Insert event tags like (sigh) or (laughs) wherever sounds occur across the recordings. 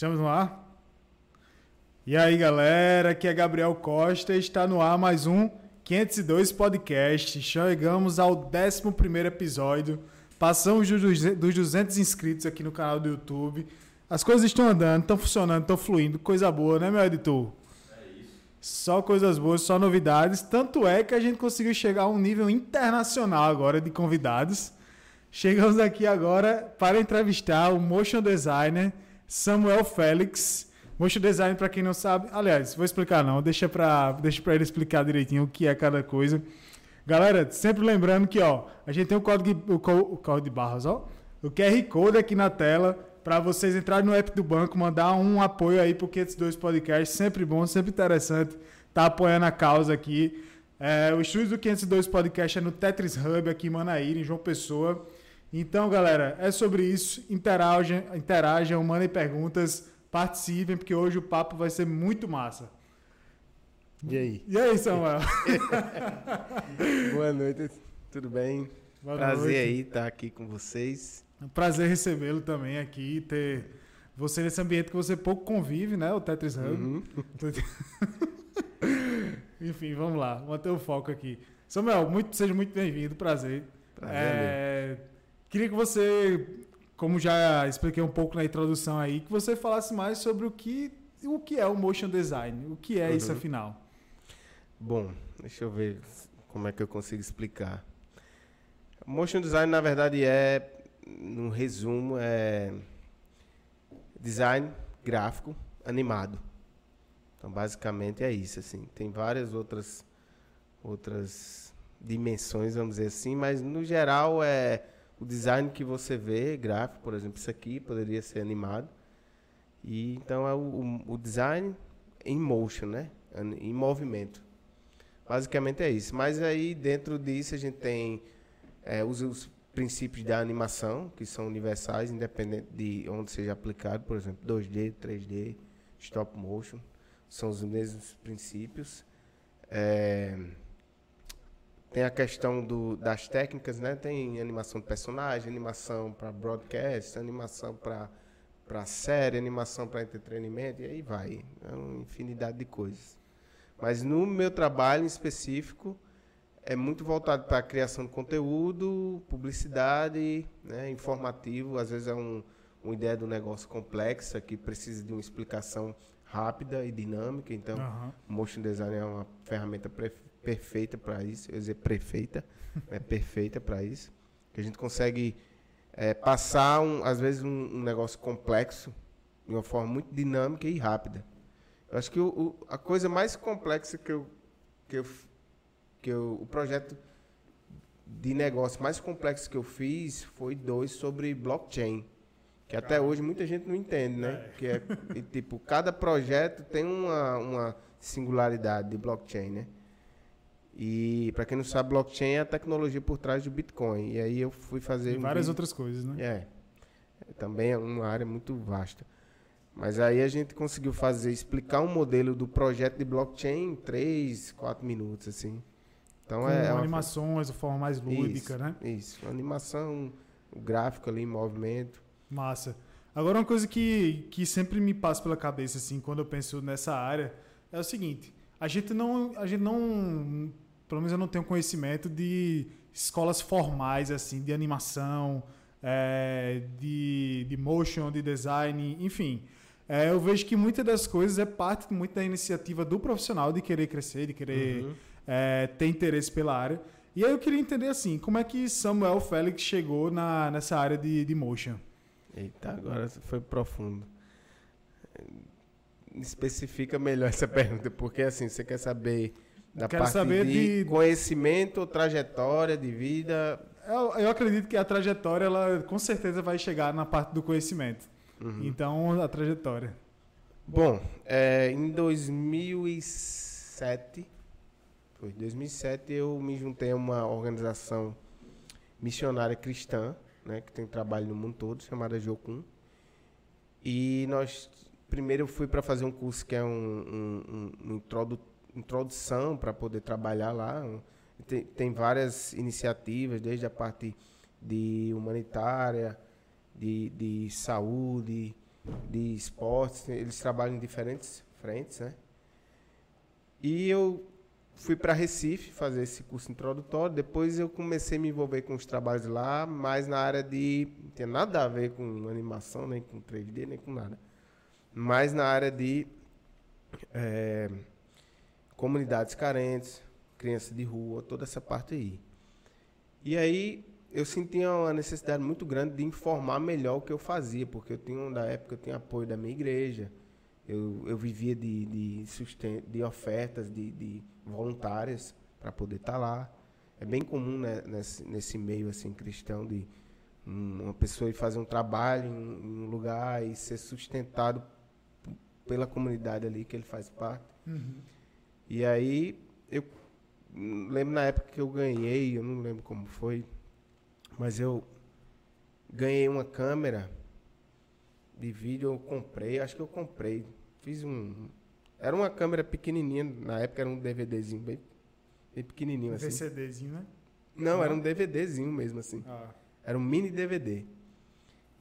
Estamos no ar? E aí, galera, aqui é Gabriel Costa e está no ar mais um 502 Podcast. Chegamos ao 11 episódio. Passamos dos 200 inscritos aqui no canal do YouTube. As coisas estão andando, estão funcionando, estão fluindo. Coisa boa, né, meu editor? É isso. Só coisas boas, só novidades. Tanto é que a gente conseguiu chegar a um nível internacional agora de convidados. Chegamos aqui agora para entrevistar o motion designer Samuel Félix. Motion design, para quem não sabe, aliás, vou explicar não, deixa para deixa ele explicar direitinho o que é cada coisa. Galera, sempre lembrando que ó, a gente tem o código, o, o código de barras, ó, o QR Code aqui na tela para vocês entrarem no app do banco, mandar um apoio aí pro 502 Podcast, sempre bom, sempre interessante, tá apoiando a causa aqui. É, o estúdio do 502 Podcast é no Tetris Hub aqui em Manaíra, em João Pessoa. Então, galera, é sobre isso. Interajam, interajam, mandem perguntas, participem, porque hoje o papo vai ser muito massa. E aí? E aí, Samuel? (laughs) Boa noite, tudo bem? Boa Prazer noite. aí estar aqui com vocês. É um prazer recebê-lo também aqui, ter você nesse ambiente que você pouco convive, né? O Tetris Hub. Uhum. (laughs) Enfim, vamos lá, manter o foco aqui. Samuel, muito, seja muito bem-vindo, prazer. Prazer. É, Queria que você, como já expliquei um pouco na introdução aí, que você falasse mais sobre o que, o que é o motion design, o que é uhum. isso afinal. Bom, deixa eu ver como é que eu consigo explicar. Motion design, na verdade, é, no resumo, é design gráfico animado. Então, basicamente é isso, assim. Tem várias outras outras dimensões, vamos dizer assim, mas no geral é o design que você vê, gráfico, por exemplo, isso aqui poderia ser animado. E então é o, o design em motion, né? Em movimento. Basicamente é isso. Mas aí dentro disso a gente tem é, os, os, princípios da animação, que são universais, independente de onde seja aplicado, por exemplo, 2D, 3D, stop motion. São os mesmos princípios. É, tem a questão do, das técnicas, né? Tem animação de personagem, animação para broadcast, animação para série, animação para entretenimento e aí vai, é uma infinidade de coisas. Mas no meu trabalho em específico é muito voltado para a criação de conteúdo, publicidade, né, informativo. Às vezes é um, uma ideia do negócio complexa que precisa de uma explicação rápida e dinâmica. Então, uhum. motion design é uma ferramenta perfeita para isso, eu ia dizer prefeita, é perfeita para isso, que a gente consegue é, passar, um, às vezes, um, um, negócio complexo de uma forma muito dinâmica e rápida. Eu acho que o, o, a coisa mais complexa que eu, que eu, que eu, o projeto de negócio mais complexo que eu fiz foi dois sobre blockchain. Que até hoje muita gente não entende, né? É. Que é, tipo, cada projeto tem uma, uma singularidade de blockchain, né? E para quem não sabe, blockchain é a tecnologia por trás do Bitcoin. E aí eu fui fazer. E um várias vídeo. outras coisas, né? É. Também é uma área muito vasta. Mas aí a gente conseguiu fazer, explicar um modelo do projeto de blockchain em 3, 4 minutos, assim. Então Com é. animações, de forma mais lúdica, isso, né? Isso. Animação, o gráfico ali em movimento. Massa. Agora uma coisa que, que sempre me passa pela cabeça, assim, quando eu penso nessa área, é o seguinte. A gente não, a gente não, pelo menos eu não tenho conhecimento de escolas formais assim, de animação, é, de, de motion, de design, enfim. É, eu vejo que muitas das coisas é parte muito da iniciativa do profissional de querer crescer, de querer uhum. é, ter interesse pela área. E aí eu queria entender assim, como é que Samuel Félix chegou na, nessa área de, de motion? Eita, agora foi profundo especifica melhor essa (laughs) pergunta, porque assim, você quer saber da Quero parte saber de, de, conhecimento, trajetória de vida. Eu, eu, acredito que a trajetória, ela com certeza vai chegar na parte do conhecimento. Uhum. Então, a trajetória. Bom, é, em 2007, foi 2007 eu me juntei a uma organização missionária cristã, né, que tem trabalho no mundo todo, chamada Jocum. E nós primeiro eu fui para fazer um curso que é um, um, um introdu, introdução para poder trabalhar lá. Tem, tem, várias iniciativas, desde a parte de humanitária, de, de saúde, de esportes, eles trabalham em diferentes frentes, né? E eu fui para Recife fazer esse curso introdutório, depois eu comecei a me envolver com os trabalhos lá, mais na área de não tem nada a ver com animação, nem com 3D, nem com nada. Mas na área de é, comunidades carentes, crianças de rua, toda essa parte aí. E aí eu sentia uma necessidade muito grande de informar melhor o que eu fazia, porque eu tinha, na época, eu tinha apoio da minha igreja, eu, eu vivia de, de, sustento, de ofertas de, de voluntárias para poder estar tá lá. É bem comum né, nesse, nesse meio assim cristão de uma pessoa ir fazer um trabalho em, em, um lugar e ser sustentado pela comunidade ali que ele faz parte. Uhum. E aí eu lembro na época que eu ganhei, eu não lembro como foi, mas eu ganhei uma câmera de vídeo, eu comprei, acho que eu comprei. Fiz um. Era uma câmera pequenininha, na época era um DVDzinho bem, bem pequenininho assim. VCDzinho, né? Não, era um DVDzinho mesmo assim. Ah. Era um mini DVD.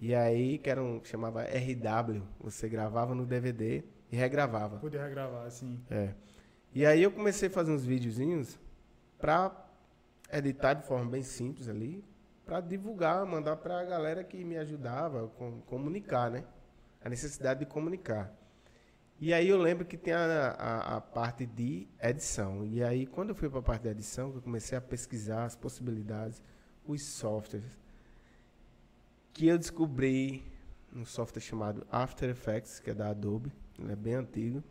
E aí, que era um, chamava RW, você gravava no DVD e regravava. Podia regravar, assim. É. E aí eu comecei a fazer uns videozinhos pra editar de forma bem simples ali, para divulgar, mandar para a galera que me ajudava com comunicar, né? A necessidade de comunicar. E aí eu lembro que tem a, a, a parte de edição. E aí quando eu fui para a parte de edição, eu comecei a pesquisar as possibilidades, os softwares, que eu descobri um software chamado After Effects, que é da Adobe, ele é bem antigo.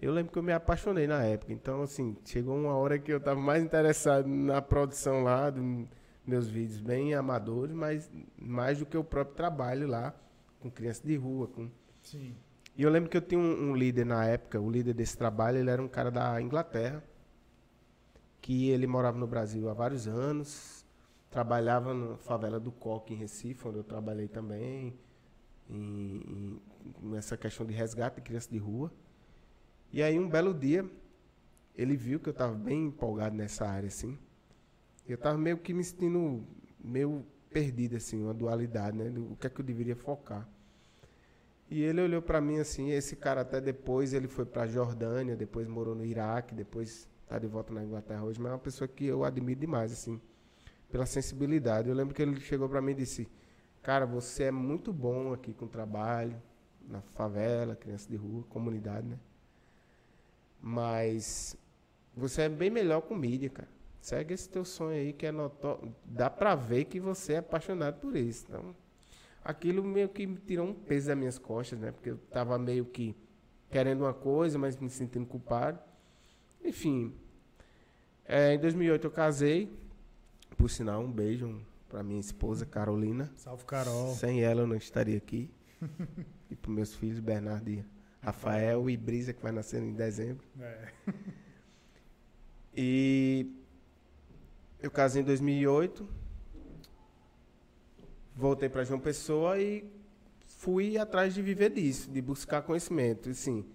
Eu lembro que eu me apaixonei na época. Então, assim, chegou uma hora que eu estava mais interessado na produção lá do, meus vídeos bem amadores, mas mais do que o próprio trabalho lá com crianças de rua. Com... Sim. E eu lembro que eu tinha um, um, líder na época, o líder desse trabalho, ele era um cara da Inglaterra, que ele morava no Brasil há vários anos, trabalhava na favela do Coque, em Recife, onde eu trabalhei também, em, em, nessa questão de resgate de crianças de rua. E aí, um belo dia, ele viu que eu estava bem empolgado nessa área, assim, eu estava meio que me sentindo meio perdido, assim, uma dualidade, né? O que é que eu deveria focar. E ele olhou para mim assim, esse cara até depois ele foi para Jordânia, depois morou no Iraque, depois está de volta na Inglaterra hoje, mas é uma pessoa que eu admiro demais, assim, pela sensibilidade. Eu lembro que ele chegou para mim e disse: "Cara, você é muito bom aqui com o trabalho, na favela, criança de rua, comunidade, né? Mas você é bem melhor com mídia, cara. Segue esse teu sonho aí que é notório. Dá pra ver que você é apaixonado por isso. Então, aquilo meio que me tirou um peso das minhas costas, né? Porque eu tava meio que querendo uma coisa, mas me sentindo culpado. Enfim, é, em 2008 eu casei. Por sinal, um beijo para minha esposa Carolina. Salve, Carol. Sem ela eu não estaria aqui. (laughs) e para meus filhos, Bernardo e Rafael e Brisa, que vai nascer em dezembro. É. (laughs) E eu casei em 2008. Voltei para João Pessoa e fui atrás de viver disso, de buscar conhecimento. Assim,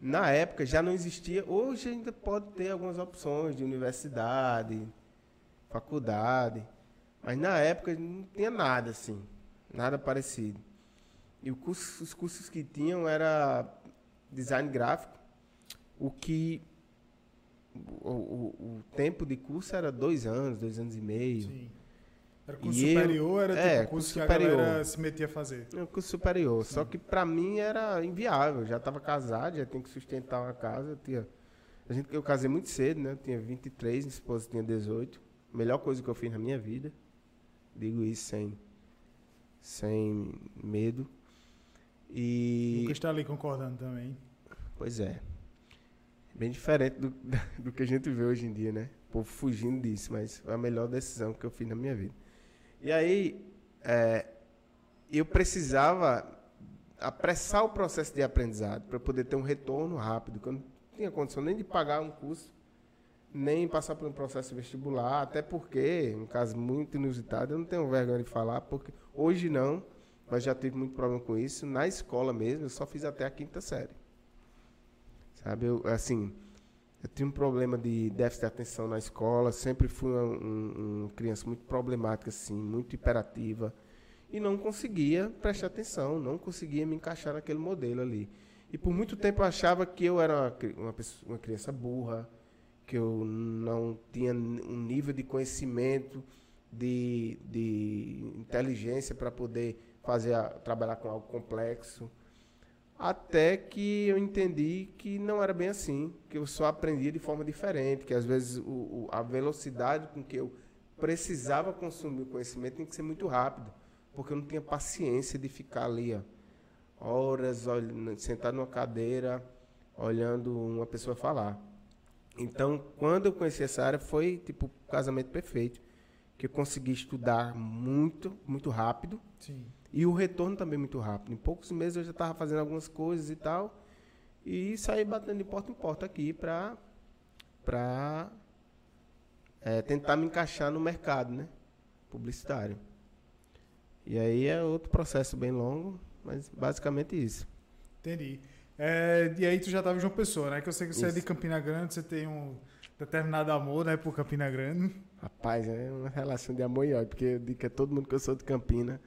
na época já não existia, hoje ainda pode ter algumas opções de universidade, faculdade, mas na época não tinha nada assim, nada parecido. E curso, os cursos que tinham era design gráfico, o que o, o, o, tempo de curso era dois anos, dois anos e meio. Sim. Era curso e superior, era é, tipo curso, curso superior. que a galera se metia a fazer. É, curso superior. Sim. Só que para mim era inviável. Eu já estava casado, já tinha que sustentar uma casa. Eu, tinha, a gente, eu casei muito cedo, né? Eu tinha 23, minha esposa tinha 18. Melhor coisa que eu fiz na minha vida. Digo isso sem, sem medo. E. Lucas está ali concordando também. Pois é. Bem diferente do, (laughs) do que a gente vê hoje em dia, né? O povo fugindo disso, mas foi a melhor decisão que eu fiz na minha vida. E aí, é, eu precisava apressar o processo de aprendizado para poder ter um retorno rápido, porque eu não tinha condição nem de pagar um curso, nem passar por um processo vestibular, até porque, um caso muito inusitado, eu não tenho vergonha de falar, porque hoje não, mas já tive muito problema com isso. Na escola mesmo, eu só fiz até a quinta série. Sabe, eu, assim, eu tinha um problema de déficit de atenção na escola, sempre fui uma, um, uma criança muito problemática, assim, muito hiperativa. e não conseguia prestar atenção, não conseguia me encaixar naquele modelo ali. E por muito tempo eu achava que eu era uma, uma, pessoa, uma criança burra, que eu não tinha um nível de conhecimento, de, de inteligência para poder fazer a, trabalhar com algo complexo. Até que eu entendi que não era bem assim, que eu só aprendia de forma diferente, que às vezes o, o, a velocidade com que eu precisava consumir o conhecimento tem que ser muito rápido, porque eu não tinha paciência de ficar ali, ó, horas olhando, sentado numa cadeira, olhando uma pessoa falar. Então, quando eu conheci essa área, foi tipo casamento perfeito, que eu consegui estudar muito, muito rápido. Sim. E o retorno também muito rápido. Em poucos meses eu já estava fazendo algumas coisas e tal. E saí batendo de porta em porta aqui para para é, tentar me encaixar no mercado, né? Publicitário. E aí é outro processo bem longo, mas basicamente isso. Entendi. É, e aí tu já estava em João Pessoa, né? Que eu sei que você isso. é de Campina Grande, você tem um determinado amor, né, por Campina Grande. Rapaz, é uma relação de amor e ódio, porque eu digo que é todo mundo que eu sou de Campina.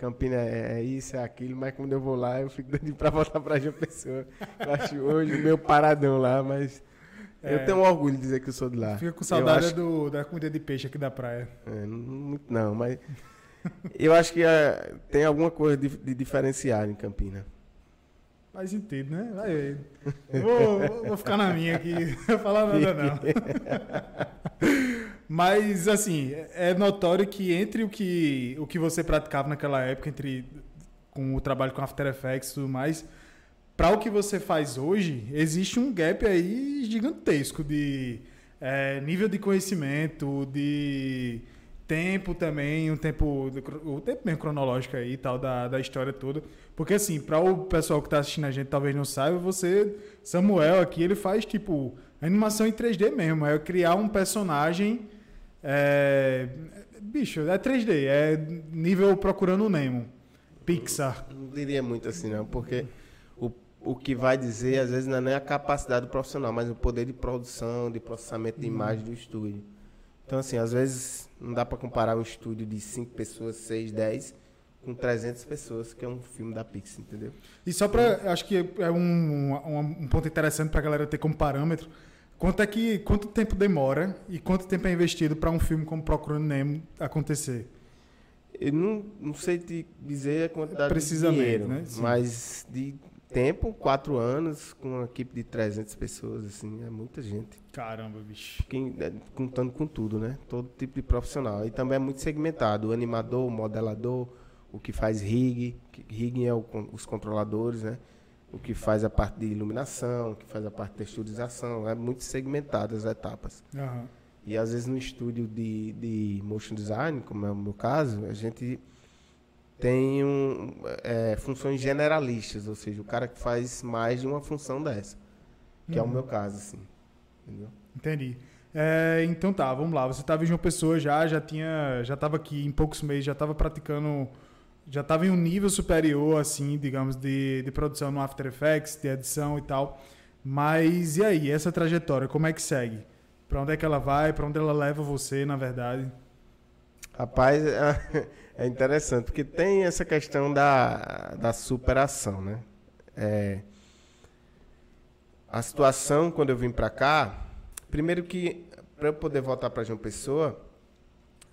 Campina é, é isso, é aquilo, mas quando eu vou lá, eu fico doido pra voltar pra João Pessoa. Eu acho hoje o meu paradão lá, mas é, eu tenho orgulho de dizer que eu sou de lá. Fica com saudade acho... do, da comida de peixe aqui da praia. É, não, não, mas eu acho que é, tem alguma coisa de, de diferenciar em Campina. Faz sentido, né? Vai, vou, vou ficar na minha aqui, (laughs) não falar nada não. (laughs) Mas, assim, é notório que entre o que, o que você praticava naquela época, entre com o trabalho com After Effects e tudo mais, para o que você faz hoje, existe um gap aí gigantesco de é, nível de conhecimento, de tempo também, um tempo, o tempo mesmo cronológico aí e tal da, da história toda. Porque assim, para o pessoal que está assistindo a gente talvez não saiba, você, Samuel aqui, ele faz tipo animação em 3D mesmo, é criar um personagem é, bicho, é 3D, é nível procurando o Nemo. Pixar. Não, não diria muito assim não, porque o, o que vai dizer às vezes não é nem a capacidade do profissional, mas o poder de produção, de processamento de hum. imagem do estúdio. Então, assim, às vezes não dá para comparar um estúdio de 5 pessoas, 6, 10 com 300 pessoas, que é um filme da Pixar, entendeu? E só para, acho que é um, um, um ponto interessante para a galera ter como parâmetro, quanto é que, quanto tempo demora e quanto tempo é investido para um filme como Procurando Nemo acontecer? Eu não, não sei te dizer a quantidade de dinheiro, né? mas de tempo, quatro anos, com uma equipe de 300 pessoas, assim, é muita gente. Caramba, bicho. Quem, é, contando com tudo, né? Todo tipo de profissional. E também é muito segmentado. O animador, o modelador, o que faz rig, rig é o, os controladores, né? O que faz a parte de iluminação, o que faz a parte de texturização. É muito segmentado as etapas. Uhum. E às vezes no estúdio de, de motion design, como é o meu caso, a gente tem um, é, funções generalistas, ou seja, o cara que faz mais de uma função dessa, que uhum. é o uhum. meu caso, assim. Entendeu? Entendi. É, então tá, vamos lá. Você estava em uma pessoa já, já tinha, já estava aqui em poucos meses, já estava praticando, já estava em um nível superior, assim, digamos, de, de produção no After Effects, de edição e tal. Mas e aí, essa trajetória, como é que segue? Para onde é que ela vai? Para onde ela leva você, na verdade? Rapaz, é interessante, porque tem essa questão da, da superação, né? É, a situação, quando eu vim para cá, primeiro que, para eu poder voltar para João Pessoa,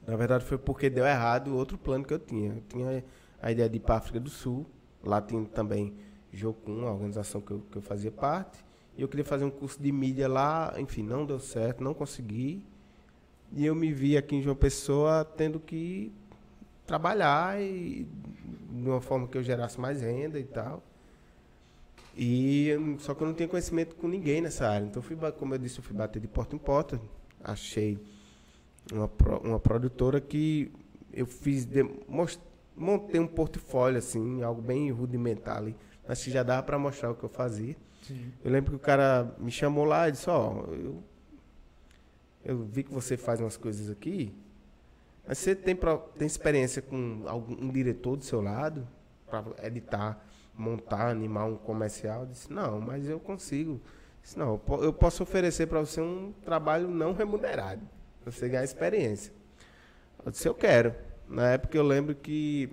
na verdade foi porque deu errado o outro plano que eu tinha. Eu tinha a ideia de ir para a África do Sul, lá tinha também Jocum, a organização que eu, que eu fazia parte, e eu queria fazer um curso de mídia lá, enfim, não deu certo, não consegui. E eu me vi aqui em João Pessoa tendo que trabalhar e de uma forma que eu gerasse mais renda e tal. E só que eu não tinha conhecimento com ninguém nessa área. Então fui, como eu disse, eu fui bater de porta em porta. Achei uma, uma produtora que eu fiz de, montei um portfólio assim, algo bem rudimentar ali, mas que já dava para mostrar o que eu fazia. Sim. Eu lembro que o cara me chamou lá e disse, ó, oh, eu, eu vi que você faz umas coisas aqui, mas você tem, tem experiência com algum um diretor do seu lado para editar, montar, animar um comercial? Eu disse, não, mas eu consigo. Eu disse, não, eu posso oferecer para você um trabalho não remunerado, para você ganhar experiência. Eu disse, eu quero. Na época eu lembro que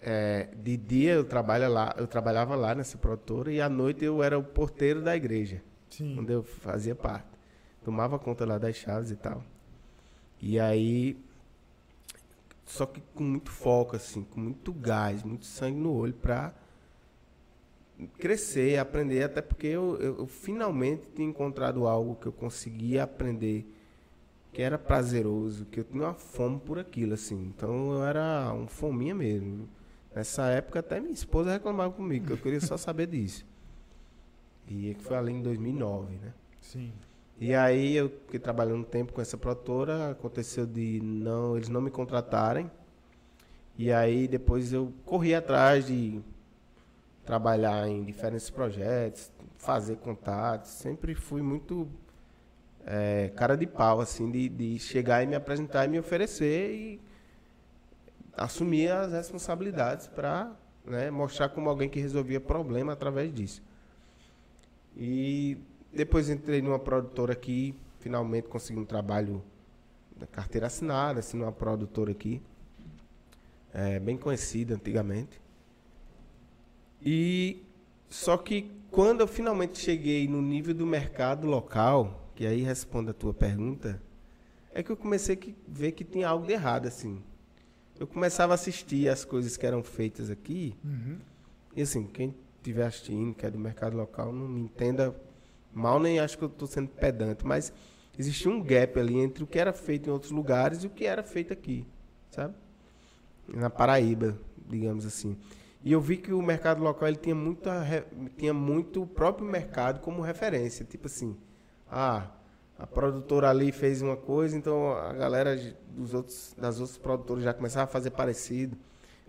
é, de dia eu, lá, eu trabalhava lá nessa produtora e à noite eu era o porteiro da igreja, Sim. onde eu fazia parte. Tomava conta lá das chaves e tal. E aí, só que com muito foco, assim, com muito gás, muito sangue no olho pra crescer, aprender, até porque eu, eu, eu finalmente tinha encontrado algo que eu conseguia aprender que era prazeroso, que eu tinha uma fome por aquilo, assim. Então eu era um fominha mesmo. Nessa época até minha esposa reclamava comigo, que eu queria só saber disso. E foi ali em 2009, né? Sim. E aí eu fiquei trabalhando um tempo com essa produtora, aconteceu de não, eles não me contratarem. E aí depois eu corri atrás de trabalhar em diferentes projetos, fazer contatos, sempre fui muito é, cara de pau, assim, de, de chegar e me apresentar e me oferecer e assumir as responsabilidades para né, mostrar como alguém que resolvia problema através disso. E depois entrei numa produtora aqui, finalmente consegui um trabalho da carteira assinada, assim, numa produtora aqui, é, bem conhecida antigamente. E só que quando eu finalmente cheguei no nível do mercado local, que aí responde a tua pergunta, é que eu comecei a ver que tinha algo de errado, assim. Eu começava a assistir as coisas que eram feitas aqui, Uhum. e assim, quem estiver assistindo, que é do mercado local, não me entenda mal, nem acho que eu estou sendo pedante, mas existia um gap ali entre o que era feito em outros lugares e o que era feito aqui, sabe? Na Paraíba, digamos assim. E eu vi que o mercado local ele tinha, muita, tinha muito o próprio mercado como referência. Tipo assim, ah, a produtora ali fez uma coisa, então a galera dos outros, das outras produtoras já começava a fazer parecido.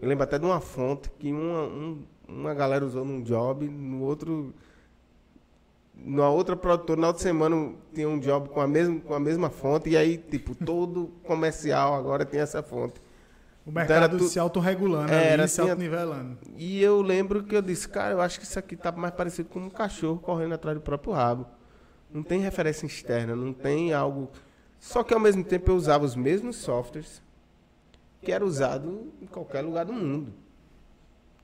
Eu lembro até de uma fonte que uma, um- uma galera usou num job, no outro. Na outra produtora, na outra semana, tinha um job com a mesma, com a mesma fonte, e aí, tipo, todo comercial agora tem essa fonte. O mercado era tu- se autorregulando É, era se assim, autonivelando. E eu lembro que eu disse, cara, eu acho que isso aqui tá mais parecido com um cachorro correndo atrás do próprio rabo. Não tem referência externa, não tem algo. Só que ao mesmo tempo eu usava os mesmos softwares que era usado em qualquer lugar do mundo.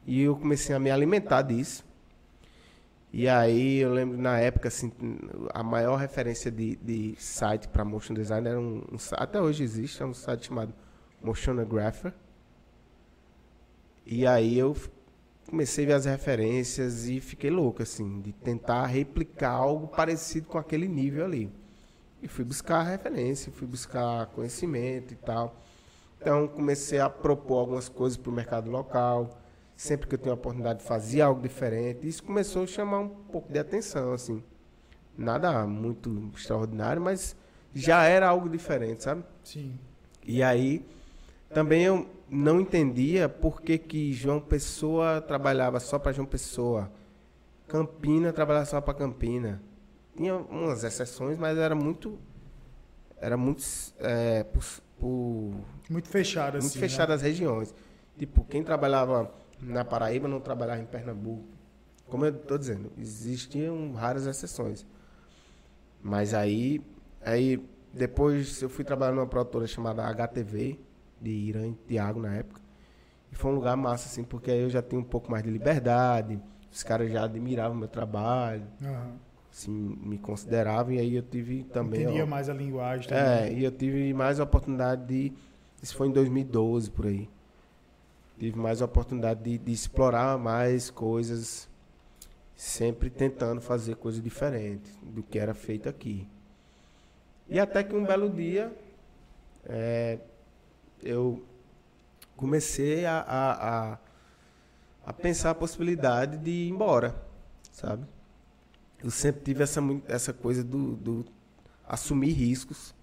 E eu comecei a me alimentar disso. E aí eu lembro na época, assim, a maior referência de, de site para motion design era um, um Até hoje existe, é um site chamado Motionographer. E aí eu comecei a ver as referências e fiquei louco, assim, de tentar replicar algo parecido com aquele nível ali. E fui buscar referência, fui buscar conhecimento e tal. Então comecei a propor algumas coisas para o mercado local. Sempre que eu tenho a oportunidade de fazer algo diferente, isso começou a chamar um pouco de atenção, assim. Nada muito extraordinário, mas já era algo diferente, sabe? Sim. E aí também eu não entendia por que, que João Pessoa trabalhava só para João Pessoa. Campina trabalhava só para Campina. Tinha umas exceções, mas era muito. Era muito. é, por, por- Muito fechado assim. muito fechado as regiões. Tipo, quem trabalhava na Paraíba não trabalhava em Pernambuco. Como eu estou dizendo, existiam raras exceções. Mas aí, aí depois eu fui trabalhar numa produtora chamada HTV, de Irã e Tiago na época. E foi um lugar massa, assim, porque aí eu já tinha um pouco mais de liberdade, os caras já admiravam meu trabalho? Aham. assim, me consideravam, e aí eu tive também. Entendia ó, mais a linguagem é, também. e eu tive mais oportunidade de. Isso foi em 2012 por aí. Tive mais oportunidade de, de explorar mais coisas, sempre tentando fazer coisas diferentes do que era feito aqui. E até que um belo dia é, eu comecei a, a, a, a pensar a possibilidade de ir embora, sabe? Eu sempre tive essa, essa coisa do, do assumir riscos.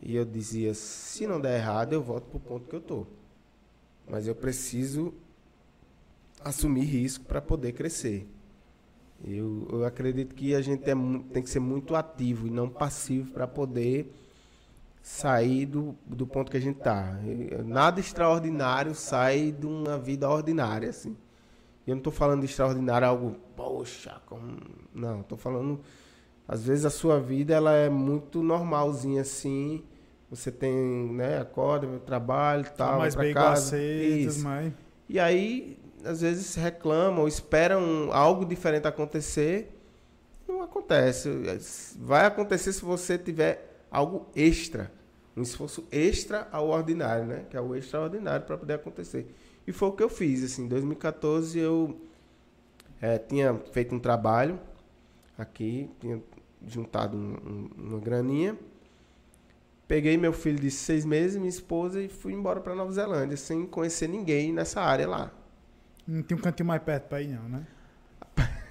E eu dizia, se não der errado, eu volto pro ponto que eu tô. Mas eu preciso assumir risco para poder crescer. Eu, eu acredito que a gente é tem que ser muito ativo e não passivo para poder sair do, do ponto que a gente está. Nada extraordinário sai de uma vida ordinária, assim. E eu não estou falando de extraordinário algo, poxa, como... não, estou falando às vezes a sua vida ela é muito normalzinha assim. Você tem, né, acorda, trabalho, tal, vai mais bem casa. aceitas, mas... E aí, às vezes, reclamam, esperam algo diferente acontecer. Não acontece. Vai acontecer se você tiver algo extra. Um esforço extra ao ordinário, né? Que é o extraordinário para poder acontecer. E foi o que eu fiz. Assim, em 2014 eu é, tinha feito um trabalho aqui, tinha juntado um, um, uma graninha. Peguei meu filho de seis meses, minha esposa, e fui embora para Nova Zelândia, sem conhecer ninguém nessa área lá. Não tem um cantinho mais perto para ir, não, né?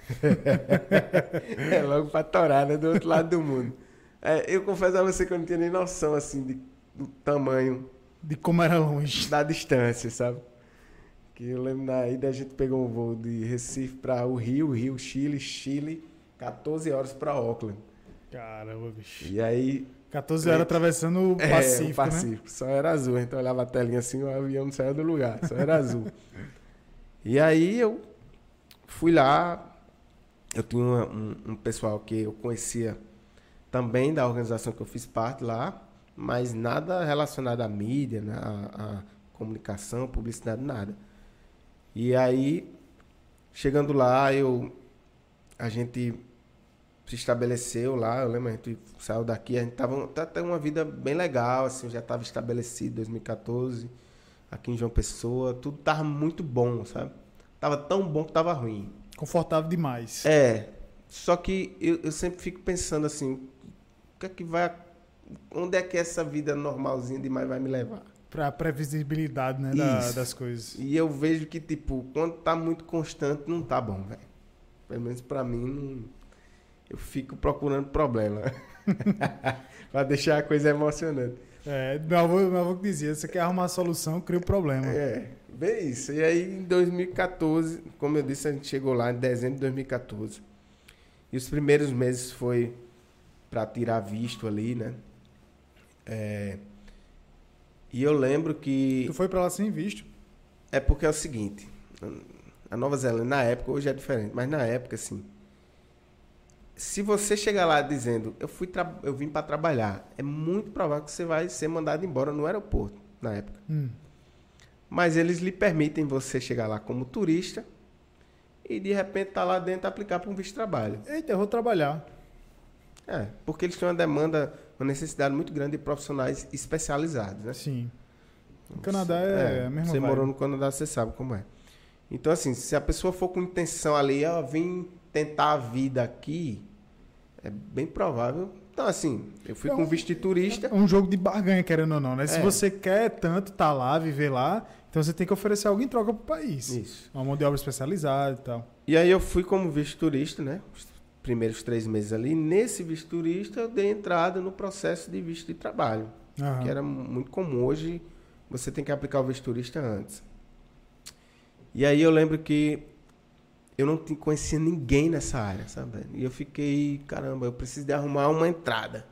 (laughs) é logo para torar, né? Do outro lado do mundo. É, eu confesso a você que eu não tinha nem noção, assim, de, do tamanho. De como era longe. Da distância, sabe? Que eu lembro na ida a gente pegou um voo de Recife para o Rio, Rio, Chile, Chile, 14 horas para Auckland. Caramba, bicho. E aí 14 horas atravessando o Pacífico, é, o Pacífico. Né? Só era azul. A gente olhava a telinha assim, o avião não saía do lugar. Só era azul. e aí eu fui lá. Eu tinha um, um, pessoal que eu conhecia também da organização que eu fiz parte lá, mas nada relacionado à mídia, né, à, à comunicação, publicidade, nada. E aí, chegando lá, eu a gente se estabeleceu lá, eu lembro, a gente saiu daqui, a gente tava até uma vida bem legal, assim, já estava estabelecido em 2014, aqui em João Pessoa, tudo tava muito bom, sabe? Tava tão bom que tava ruim. Confortável demais. É. Só que eu, eu sempre fico pensando assim, o que é que vai. Onde é que essa vida normalzinha demais vai me levar? Pra previsibilidade, né, da, das coisas. E eu vejo que, tipo, quando tá muito constante, não tá bom, velho. Pelo menos pra mim, não eu fico procurando problema. (laughs) para deixar a coisa emocionante. É, meu avô, meu avô dizia, você quer arrumar a solução, cria o um problema. É, bem isso. E aí em 2014, como eu disse, a gente chegou lá em dezembro de 2014. E os primeiros meses foi para tirar visto ali, né? É, e eu lembro que... Tu foi para lá sem visto? É porque é o seguinte, a Nova Zelândia na época, hoje é diferente, mas na época, assim, se você chegar lá dizendo eu fui eu vim para trabalhar, é muito provável que você vai ser mandado embora no aeroporto na época. Hum. Mas eles lhe permitem você chegar lá como turista e de repente tá lá dentro aplicar para um visto de trabalho. Eita, eu vou trabalhar. É, porque eles têm uma demanda, uma necessidade muito grande de profissionais especializados, né? Sim. O Canadá é, é a mesma Você vibe. morou no Canadá, você sabe como é. Então, assim, se a pessoa for com intenção ali, ó, vim tentar a vida aqui, é bem provável. Então, assim, eu fui é com visto de turista. É um jogo de barganha, querendo ou não, né? É. Se você quer tanto estar tá lá, viver lá, então você tem que oferecer algo em troca para o país. Isso. Uma mão de obra especializada e tal. E aí eu fui como visto turista, né? Os primeiros três meses ali. Nesse visto turista, eu dei entrada no processo de visto de trabalho. Uhum. Que era muito comum. Hoje, você tem que aplicar o visto turista antes. E aí eu lembro que eu não conhecia ninguém nessa área, sabe? E eu fiquei, caramba, eu preciso de arrumar uma entrada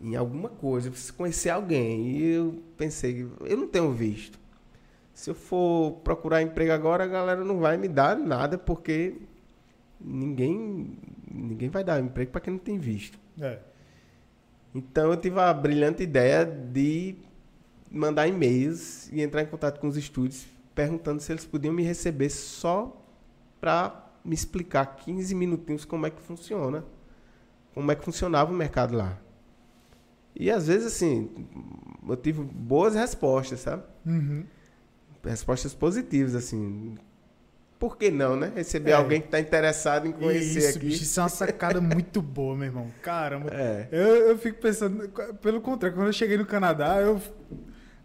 em alguma coisa, eu preciso conhecer alguém. E eu pensei, eu não tenho visto. Se eu for procurar emprego agora, a galera não vai me dar nada, porque ninguém ninguém vai dar emprego para quem não tem visto. É. Então eu tive a brilhante ideia de mandar e-mails e entrar em contato com os estúdios perguntando se eles podiam me receber só para me explicar 15 minutinhos como é que funciona, como é que funcionava o mercado lá. E às vezes, assim, eu tive boas respostas, sabe? Uhum. Respostas positivas, assim. Por que não, né? Receber é. alguém que está interessado em conhecer isso, aqui. Bicho, isso é uma sacada muito boa, meu irmão. Caramba. É. Eu, eu fico pensando, pelo contrário, quando eu cheguei no Canadá, eu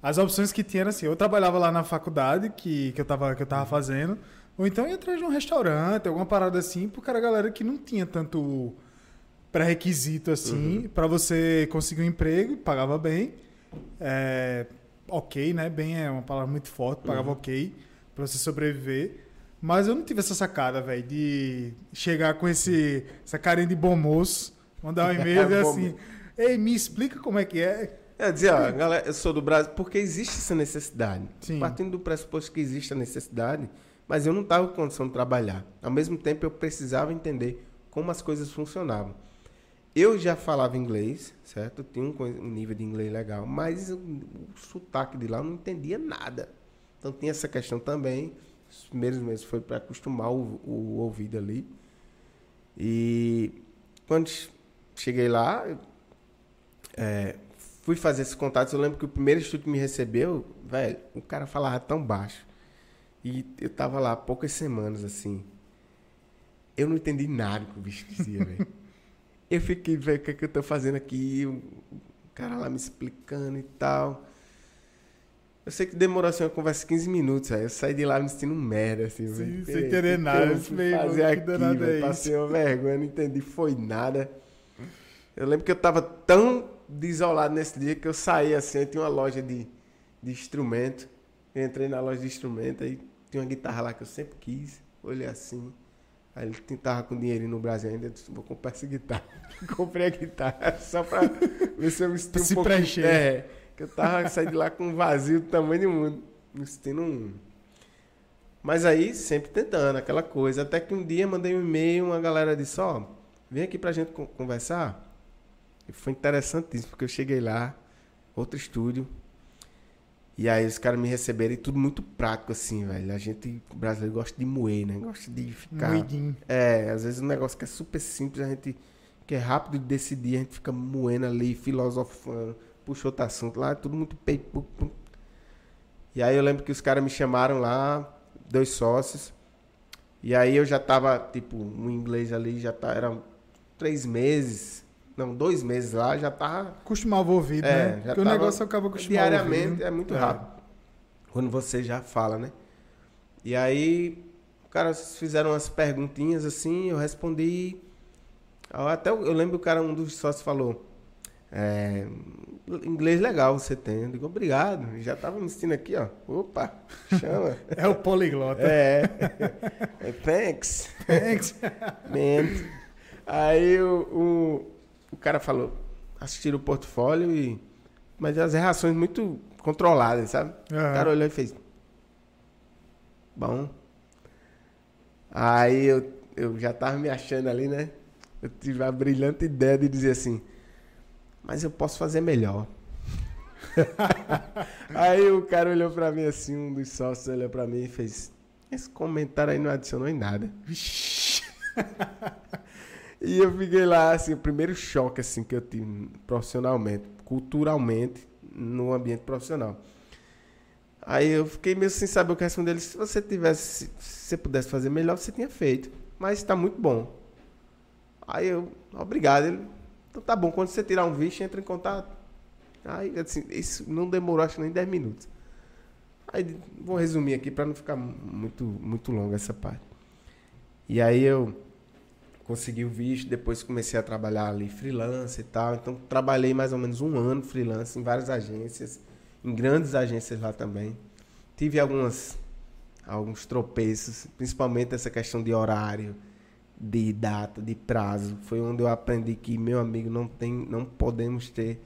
as opções que tinha eram assim, eu trabalhava lá na faculdade que, que, eu, estava que eu tava fazendo, ou então ia atrás de um restaurante, alguma parada assim, porque era galera que não tinha tanto pré-requisito assim, uhum. para você conseguir um emprego, pagava bem. É, ok, né? Bem é uma palavra muito forte, pagava uhum. ok para você sobreviver. Mas eu não tive essa sacada, velho, de chegar com esse, essa carinha de bom moço, mandar um (laughs) e-mail e assim, ei, me explica como é que é. É dizer, ó, galera, eu sou do Brasil, porque existe essa necessidade. Sim. Partindo do pressuposto que existe a necessidade, mas eu não estava com condição de trabalhar. Ao mesmo tempo, eu precisava entender como as coisas funcionavam. Eu já falava inglês, certo? tinha um, nível de inglês legal, mas o, o sotaque de lá eu não entendia nada. Então tinha essa questão também. Os primeiros meses foi para acostumar o, o, ouvido ali. E quando cheguei lá, é, fui fazer esses contatos. Eu lembro que o primeiro estúdio que me recebeu, velho, o cara falava tão baixo. E eu tava lá poucas semanas, assim. Eu não entendi nada que o bicho dizia, velho. Eu fiquei, velho, o que, é que eu tô fazendo aqui? O cara lá me explicando e tal. Eu sei que demorou assim uma conversa 15 minutos, aí eu saí de lá me sentindo merda, assim, Sim, sem querer nada. Eu fui fazer aqui, véio, é passei uma vergonha, não entendi, foi nada. Eu lembro que eu tava tão desolado nesse dia que eu saí assim, eu tinha uma loja de, de instrumento. Eu entrei na loja de instrumento, aí tinha uma guitarra lá que eu sempre quis. Olhei assim. Aí ele tentava com dinheiro no Brasil ainda, eu disse, vou comprar essa guitarra. (laughs) Comprei a guitarra só pra ver se eu me sinto um se preencher. É, que eu tava saindo de lá com um vazio do tamanho do mundo. Me sentindo um... Mas aí, sempre tentando, aquela coisa. Até que um dia mandei um e-mail, uma galera disse, ó, oh, vem aqui pra gente conversar. E foi interessantíssimo, porque eu cheguei lá, outro estúdio, e aí os caras me receberam e tudo muito prático, assim, velho. A gente, brasileiro, gosta de moer, né? Gosta de ficar. Moidinho. É, às vezes um negócio que é super simples, a gente. que é rápido de decidir, a gente fica moendo ali, filosofando, puxa outro assunto lá, é tudo muito peito. E aí eu lembro que os caras me chamaram lá, dois sócios. E aí eu já tava, tipo, no inglês ali, já tá, eram três meses não, dois meses lá, já tava. Acostumava o ouvido, é, né? Porque o negócio acaba acostumando. Diariamente é muito é. rápido. Quando você já fala, né? E aí, os caras fizeram umas perguntinhas assim, eu respondi. Até eu, eu lembro que o cara, um dos sócios falou. É, inglês legal você tem. Eu digo, obrigado. Já tava me assistindo aqui, ó. Opa, chama. (laughs) é o poliglota. É. é thanks. Thanks. Man. Aí o, o, o cara falou, assistiram o portfólio e. Mas as reações muito controladas, sabe? Uhum. O cara olhou e fez. Bom. Aí eu, eu já tava me achando ali, né? Eu tive a brilhante ideia de dizer assim, mas eu posso fazer melhor. (laughs) aí o cara olhou pra mim assim, um dos sócios olhou pra mim e fez, esse comentário aí não adicionou em nada. (laughs) E eu fiquei lá, assim, o primeiro choque, assim, que eu tive profissionalmente, culturalmente, no ambiente profissional. Aí eu fiquei meio sem saber o que responder. Ele, se você tivesse, se você pudesse fazer melhor, você tinha feito. Mas está muito bom. Aí eu, obrigado. Ele, então tá bom, quando você tirar um visto, entra em contato. Aí, assim, isso não demorou, acho nem 10 minutos. Aí, vou resumir aqui para não ficar muito, muito longa essa parte. E aí eu consegui o visto, depois comecei a trabalhar ali freelance e tal. Então trabalhei mais ou menos um ano freelance em várias agências, em grandes agências lá também. Tive algumas alguns tropeços, principalmente essa questão de horário, de data, de prazo. Foi onde eu aprendi que meu amigo não tem, não podemos ter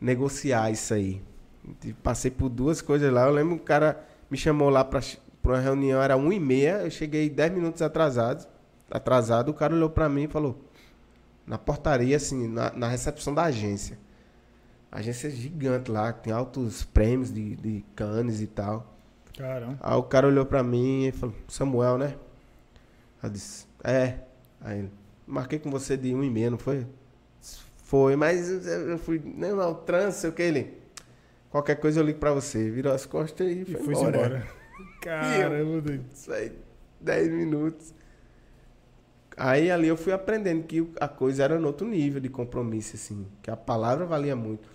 negociar isso aí. Passei por duas coisas lá. Eu lembro que o cara me chamou lá para uma reunião, era uma e meia, eu cheguei dez minutos atrasado atrasado, o cara olhou para mim e falou, na portaria, assim, na, na, recepção da agência. A agência é gigante lá, tem altos prêmios de, de canes e tal. Caramba. Aí o cara olhou pra mim e falou, Samuel, né? Eu disse, é. Aí marquei com você de um e meio, não foi? Foi, mas eu fui, não, não, trans, sei o que ele. Qualquer coisa eu ligo pra você. Virou as costas e, e foi embora. embora. (laughs) Caramba, doido. Isso aí, 10 minutos. Aí ali eu fui aprendendo que a coisa era no outro nível de compromisso, assim, que a palavra valia muito.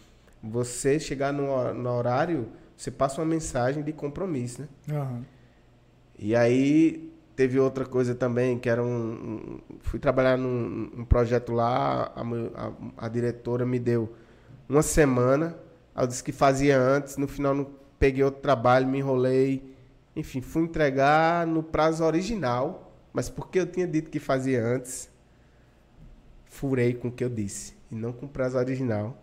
Você chegar no, no horário, você passa uma mensagem de compromisso, né? Uhum. E aí teve outra coisa também, que era um. um fui trabalhar num um projeto lá, a, a, a, diretora me deu uma semana, eu disse que fazia antes, no final não peguei outro trabalho, me enrolei. Enfim, fui entregar no prazo original mas porque eu tinha dito que fazia antes, furei com o que eu disse. E não com o prazo original.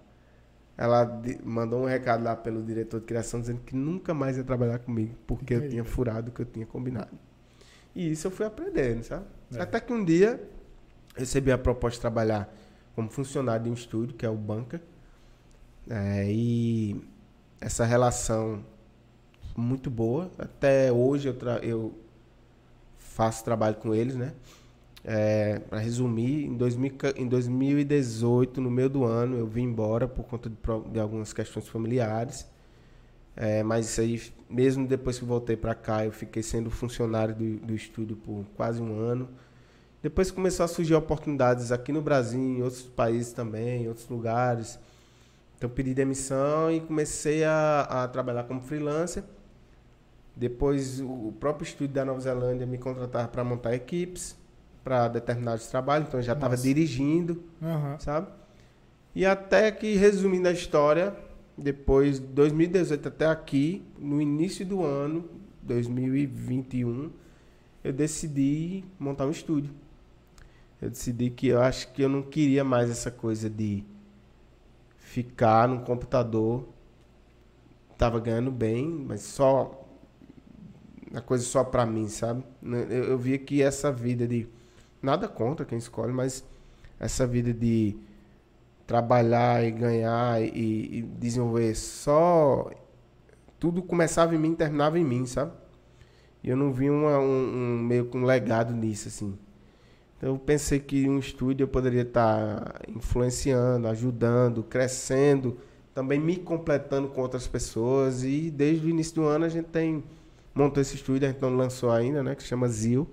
Ela mandou um recado lá pelo diretor de criação dizendo que nunca mais ia trabalhar comigo, porque eu tinha furado o que eu tinha combinado. E isso eu fui aprendendo, sabe? É. Até que um dia recebi a proposta de trabalhar como funcionário de um estúdio, que é o Banca. É, e essa relação muito boa. Até hoje eu, eu faço trabalho com eles, né? É, para resumir, em, 2000, em 2018, no meio do ano, eu vim embora por conta de, de algumas questões familiares. É, mas isso aí, mesmo depois que voltei para cá, eu fiquei sendo funcionário do, do estúdio por quase um ano. Depois começou a surgir oportunidades aqui no Brasil, em outros países também, em outros lugares. Então pedi demissão e comecei a, a trabalhar como freelancer. Depois o próprio estúdio da Nova Zelândia me contratava para montar equipes para determinados trabalhos, então eu já estava dirigindo, uhum. sabe? E até que, resumindo a história, depois de 2018 até aqui, no início do ano, 2021, eu decidi montar um estúdio. Eu decidi que eu acho que eu não queria mais essa coisa de ficar no computador. Tava ganhando bem, mas só a coisa só para mim, sabe? Eu, eu via que essa vida de nada contra quem escolhe, mas essa vida de trabalhar e ganhar e, e desenvolver só tudo começava em mim, terminava em mim, sabe? E eu não vi uma, um, um meio com um legado nisso assim. Eu pensei que um estúdio eu poderia estar influenciando, ajudando, crescendo, também me completando com outras pessoas. E desde o início do ano a gente tem montou esse estúdio, a gente não lançou ainda, né? Que se chama Zil.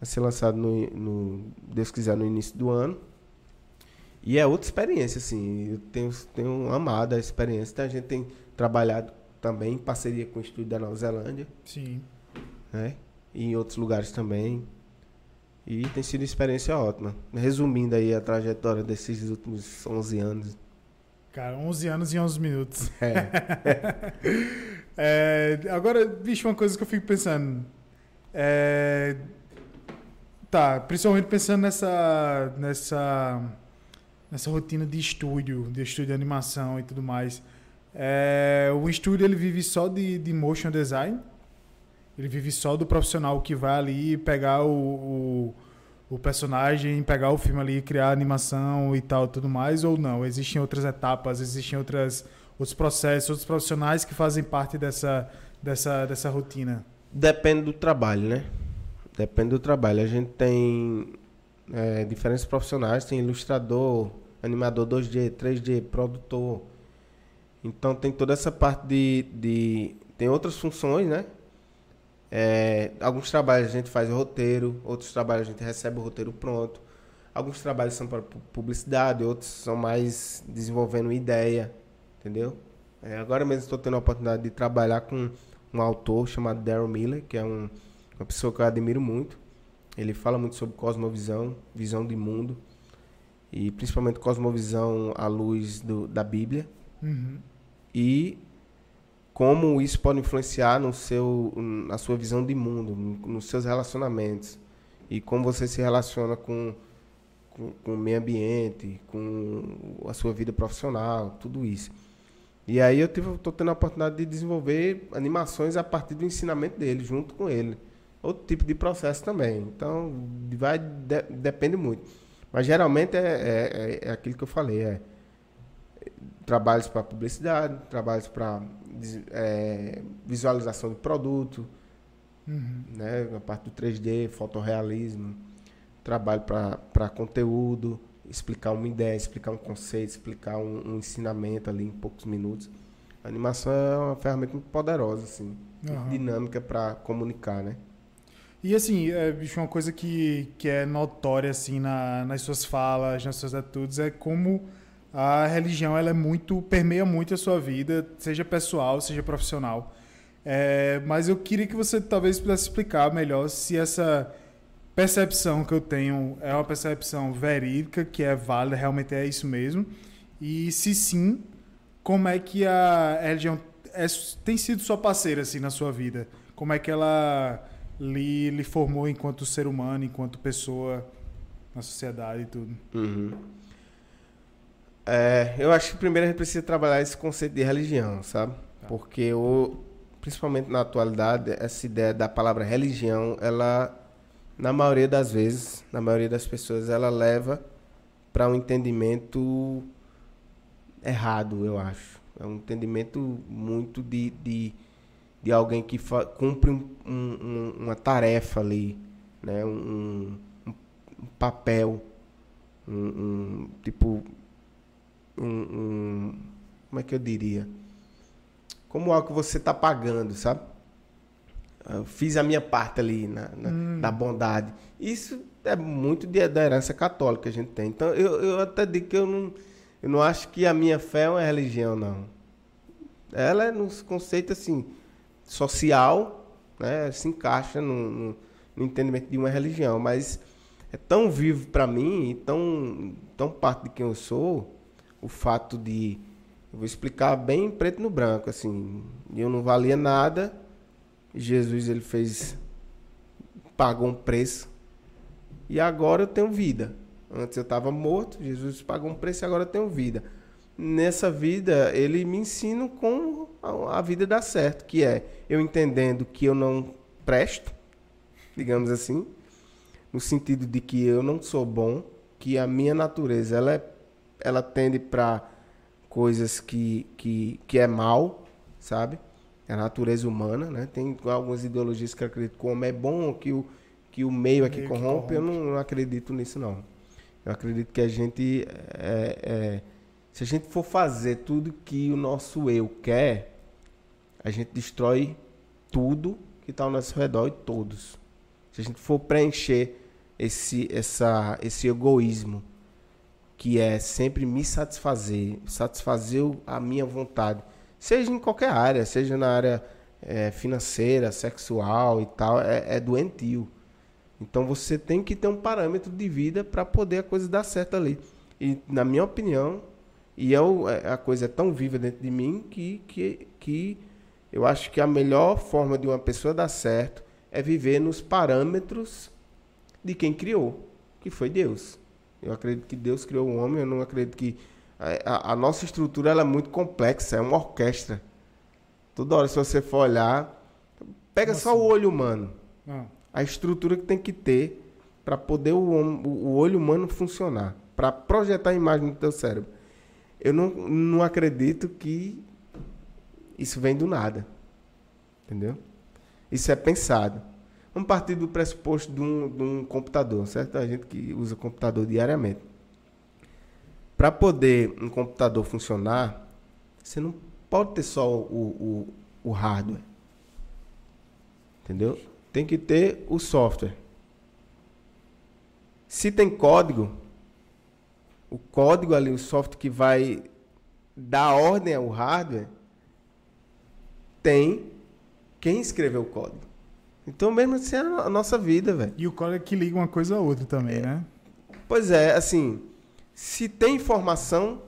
Vai ser lançado no, no Deus quiser no início do ano. E é outra experiência, assim. Eu tenho, tenho amado a experiência. Então a gente tem trabalhado também em parceria com o estúdio da Nova Zelândia. Sim. Né? E em outros lugares também. E tem sido uma experiência ótima. Resumindo aí a trajetória desses últimos 11 anos. Cara, 11 anos e 11 minutos. É. (laughs) é, agora, bicho, uma coisa que eu fico pensando. É, tá, principalmente pensando nessa, nessa, nessa rotina de estúdio, de estúdio de animação e tudo mais. É, o estúdio ele vive só de, de motion design? Ele vive só do profissional que vai ali pegar o, o, o personagem, pegar o filme ali, criar animação e tal, tudo mais, ou não? Existem outras etapas, existem outras, outros processos, outros profissionais que fazem parte dessa, dessa, dessa rotina? Depende do trabalho, né? Depende do trabalho. A gente tem é, diferentes profissionais, tem ilustrador, animador 2D, 3D, produtor. Então tem toda essa parte de, de tem outras funções, né? É, alguns trabalhos a gente faz o roteiro, outros trabalhos a gente recebe o roteiro pronto. Alguns trabalhos são para publicidade, outros são mais desenvolvendo ideia, entendeu? É, agora mesmo estou tendo a oportunidade de trabalhar com um autor chamado Daryl Miller, que é um, uma pessoa que eu admiro muito. Ele fala muito sobre cosmovisão, visão de mundo, e principalmente cosmovisão à luz do, da Bíblia. Uhum. E como isso pode influenciar no seu, na sua visão de mundo, nos seus relacionamentos e como você se relaciona com, com, com, o meio ambiente, com a sua vida profissional, tudo isso. E aí eu estou tendo a oportunidade de desenvolver animações a partir do ensinamento dele, junto com ele. Outro tipo de processo também. Então, vai de, depende muito. Mas geralmente é, é, é aquilo que eu falei, é trabalhos para publicidade, trabalhos para é, visualização de produto, uhum. né, a parte do 3D, fotorrealismo, trabalho para conteúdo, explicar uma ideia, explicar um conceito, explicar um, um, ensinamento ali em poucos minutos. A animação é uma ferramenta muito poderosa, assim, uhum. dinâmica para comunicar, né? E assim, é, bicho, uma coisa que, que é notória assim na, nas suas falas, nas suas atitudes, é como a religião ela é muito permeia muito a sua vida, seja pessoal, seja profissional. É, mas eu queria que você talvez pudesse explicar melhor se essa percepção que eu tenho é uma percepção verídica, que é válida, realmente é isso mesmo. E se sim, como é que a religião é, tem sido sua parceira assim na sua vida? Como é que ela lhe, lhe formou enquanto ser humano, enquanto pessoa na sociedade e tudo? Uhum. É, eu acho que primeiro a gente precisa trabalhar esse conceito de religião, sabe? Tá. Porque o, principalmente na atualidade, essa ideia da palavra religião, ela, na maioria das vezes, na maioria das pessoas, ela leva para um entendimento errado, eu acho. É um entendimento muito de, de de alguém que cumpre um, um, uma tarefa ali, né? um, um papel, um, tipo, um, como é que eu diria? Como algo que você está pagando, sabe? Eu fiz a minha parte ali na, na, hum. na bondade. Isso é muito de, da herança católica que a gente tem. Então, eu, eu até digo que eu não, eu não acho que a minha fé é uma religião, não. Ela é nos conceitos, assim, social, né? Se encaixa no, no, no entendimento de uma religião. Mas é tão vivo para mim e tão, tão parte de quem eu sou, o fato de... Eu vou explicar bem preto no branco, assim. Eu não valia nada. Jesus, ele fez... Pagou um preço e agora eu tenho vida. Antes eu estava morto, Jesus pagou um preço e agora eu tenho vida. Nessa vida, ele me ensina como a vida dá certo, que é eu entendendo que eu não presto, digamos assim, no sentido de que eu não sou bom, que a minha natureza ela, é, ela tende para coisas que, que, que é mal, sabe? É a natureza humana, né? Tem algumas ideologias que acreditam que o homem é bom, que o que o meio aqui corrompe, corrompe, eu não, não, acredito nisso, não. Eu acredito que a gente, é, é, se a gente for fazer tudo que o nosso eu quer, a gente destrói tudo que está ao nosso redor e todos. Se a gente for preencher esse, essa, esse egoísmo, que é sempre me satisfazer, satisfazer a minha vontade, seja em qualquer área, seja na área é, financeira, sexual e tal, é, é doentio. Então você tem que ter um parâmetro de vida para poder a coisa dar certo ali. E na minha opinião, e eu, é, a coisa é tão viva dentro de mim que, que, que eu acho que a melhor forma de uma pessoa dar certo é viver nos parâmetros de quem criou, que foi Deus. Eu acredito que Deus criou o homem, eu não acredito que. A, a nossa estrutura é muito complexa, é uma orquestra. Toda hora, se você for olhar, pega Nossa. só o olho humano. Ah a estrutura que tem que ter para poder o, o, olho humano funcionar, para projetar a imagem do teu cérebro. Eu não, não acredito que isso vem do nada. Entendeu? Isso é pensado. Vamos partir do pressuposto de um, de um computador, certo? A gente que usa computador diariamente. Para poder um computador funcionar, você não pode ter só o, o, o hardware. Entendeu? tem que ter o software. Se tem código, o código ali, o software que vai dar ordem ao hardware, tem quem escreveu o código. Então, mesmo assim, é a nossa vida, velho. E o código é que liga uma coisa a outra também, é. né? Pois é, assim, se tem informação,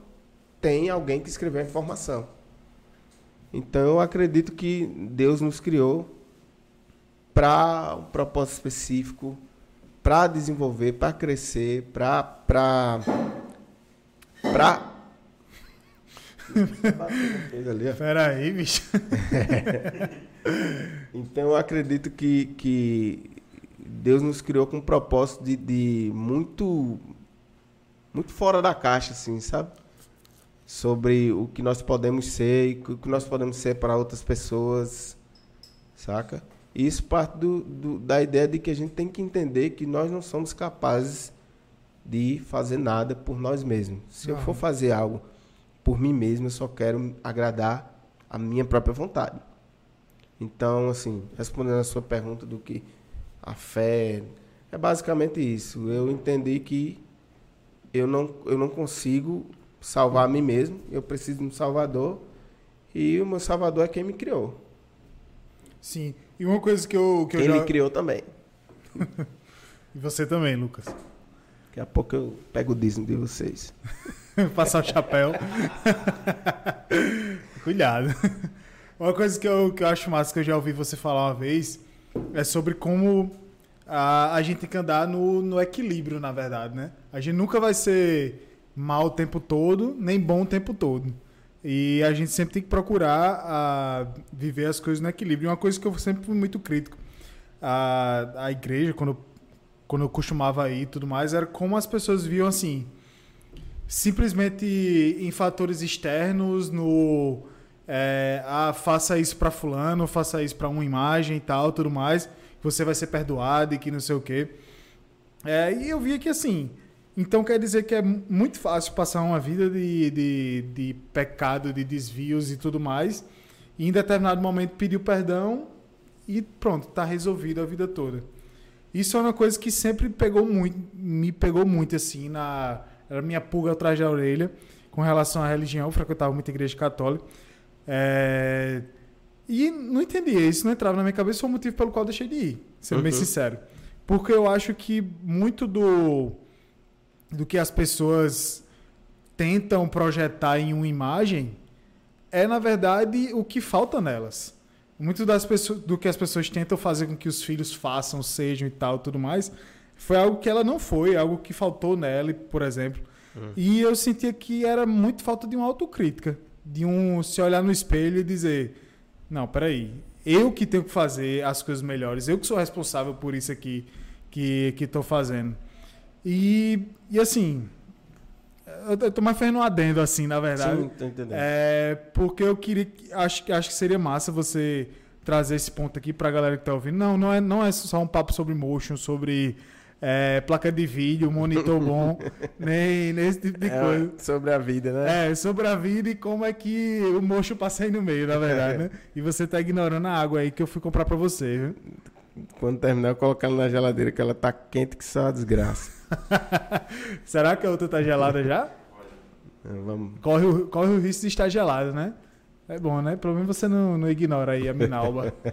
tem alguém que escreveu a informação. Então, eu acredito que Deus nos criou para um propósito específico, para desenvolver, para crescer, para para Espera aí, bicho. (laughs) então eu acredito que, que Deus nos criou com um propósito de, de muito muito fora da caixa, assim, sabe? Sobre o que nós podemos ser e o que nós podemos ser para outras pessoas, saca? E isso parte do, do, da ideia de que a gente tem que entender que nós não somos capazes de fazer nada por nós mesmos. Se eu for fazer algo por mim mesmo, eu só quero agradar a minha própria vontade. Então, assim, respondendo a sua pergunta do que a fé é basicamente isso. Eu entendi que eu não, eu não consigo salvar a mim mesmo, eu preciso de um salvador e o meu salvador é quem me criou. Sim. E uma coisa que eu. Que Quem eu já... me criou também. (laughs) e você também, Lucas. Daqui a pouco eu pego o dízimo de vocês. (laughs) Passar o chapéu. (laughs) Cuidado. Uma coisa que eu, que eu acho massa, que eu já ouvi você falar uma vez, é sobre como a, a gente tem que andar no, no equilíbrio, na verdade, né? A gente nunca vai ser mal o tempo todo, nem bom o tempo todo. E a gente sempre tem que procurar a, viver as coisas no equilíbrio. Uma coisa que eu sempre fui muito crítico, a, a igreja, quando, quando eu costumava ir e tudo mais, era como as pessoas viam assim, simplesmente em fatores externos, no, é, ah, faça isso para fulano, faça isso para uma imagem e tal, tudo mais, você vai ser perdoado e que não sei o quê. É, e eu via que assim, então quer dizer que é muito fácil passar uma vida de, de, de pecado, de desvios e tudo mais, e em determinado momento pedir o perdão e pronto, tá resolvido a vida toda. Isso é uma coisa que sempre pegou muito, me pegou muito assim na era minha pulga atrás da orelha com relação à religião, eu frequentava muita igreja católica. É... E não entendia, isso não entrava na minha cabeça, foi o motivo pelo qual eu deixei de ir, sendo uhum. bem sincero. Porque eu acho que muito do, do que as pessoas tentam projetar em uma imagem é, na verdade, o que falta nelas. Muito das pessoas, do que as pessoas tentam fazer com que os filhos façam, sejam e tal, tudo mais, foi algo que ela não foi, algo que faltou nela, por exemplo. Uhum. E eu sentia que era muito falta de uma autocrítica de um se olhar no espelho e dizer: não, peraí, eu que tenho que fazer as coisas melhores, eu que sou responsável por isso aqui que estou fazendo. E, e assim, eu tô mais fazendo um adendo assim, na verdade. Sim, tô entendendo. É, porque eu queria, acho, acho que seria massa você trazer esse ponto aqui para a galera que está ouvindo. Não, não é, não é só um papo sobre motion, sobre é, placa de vídeo, monitor (laughs) bom, nem, nem esse tipo de é, coisa. Sobre a vida, né? É, sobre a vida e como é que o mocho passa aí no meio, na verdade, né? E você tá ignorando a água aí que eu fui comprar para você, viu? Quando terminar, eu colocar ela na geladeira, que ela tá quente que só a desgraça. (laughs) Será que a outra tá gelada já? É, vamos. Corre, o, corre o risco de estar gelada, né? É bom, né? Pelo menos você não, não ignora aí a (laughs) Minalba. (laughs)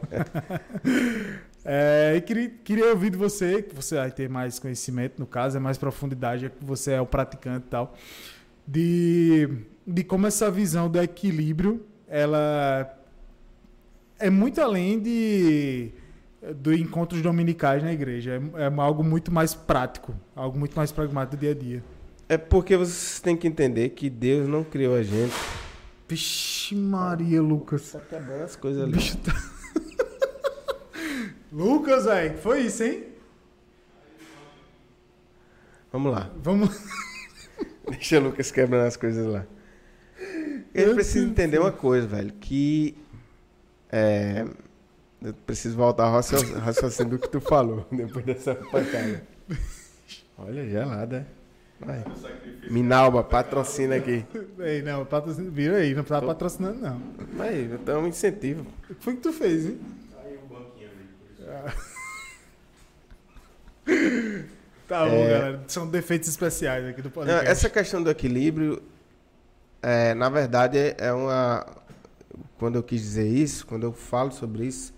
É, queria, queria ouvir de você, que você vai ter mais conhecimento, no caso, é mais profundidade, é que você é o praticante e tal, de, de como essa visão do equilíbrio, ela é muito além de do encontros dominicais na igreja, é, é algo muito mais prático, algo muito mais pragmático do dia a dia. É porque você tem que entender que Deus não criou a gente. Vixe Maria, Lucas. Tá quebrando as coisas ali. Bicho tá... (laughs) Lucas, velho, foi isso, hein? Vamos lá. Vamos. (laughs) Deixa o Lucas quebrando as coisas lá. Ele precisa entender uma coisa, velho, que é, eu preciso voltar ao raciocínio do que tu falou (laughs) depois dessa pancada. Olha, gelada. Vai. Minalba, patrocina aqui. Ei, não, patrocina, vira aí, não precisa patrocinando, não. Mas então é um incentivo. O que foi que tu fez, hein? (laughs) tá bom, é... galera. São defeitos especiais aqui do podcast. essa questão do equilíbrio, é, na verdade, é uma. Quando eu quis dizer isso, quando eu falo sobre isso,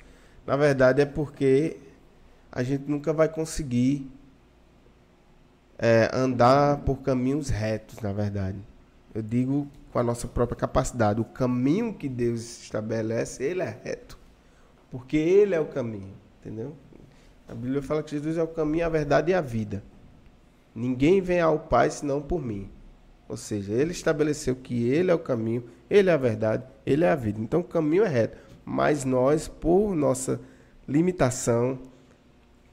na verdade é porque a gente nunca vai conseguir é, andar por caminhos retos, na verdade. Eu digo com a nossa própria capacidade. O caminho que Deus estabelece, ele é reto. Porque ele é o caminho. Entendeu? A Bíblia fala que Jesus é o caminho, a verdade e a vida. Ninguém vem ao Pai senão por mim. Ou seja, ele estabeleceu que ele é o caminho, ele é a verdade, ele é a vida. Então o caminho é reto. Mas nós, por nossa limitação,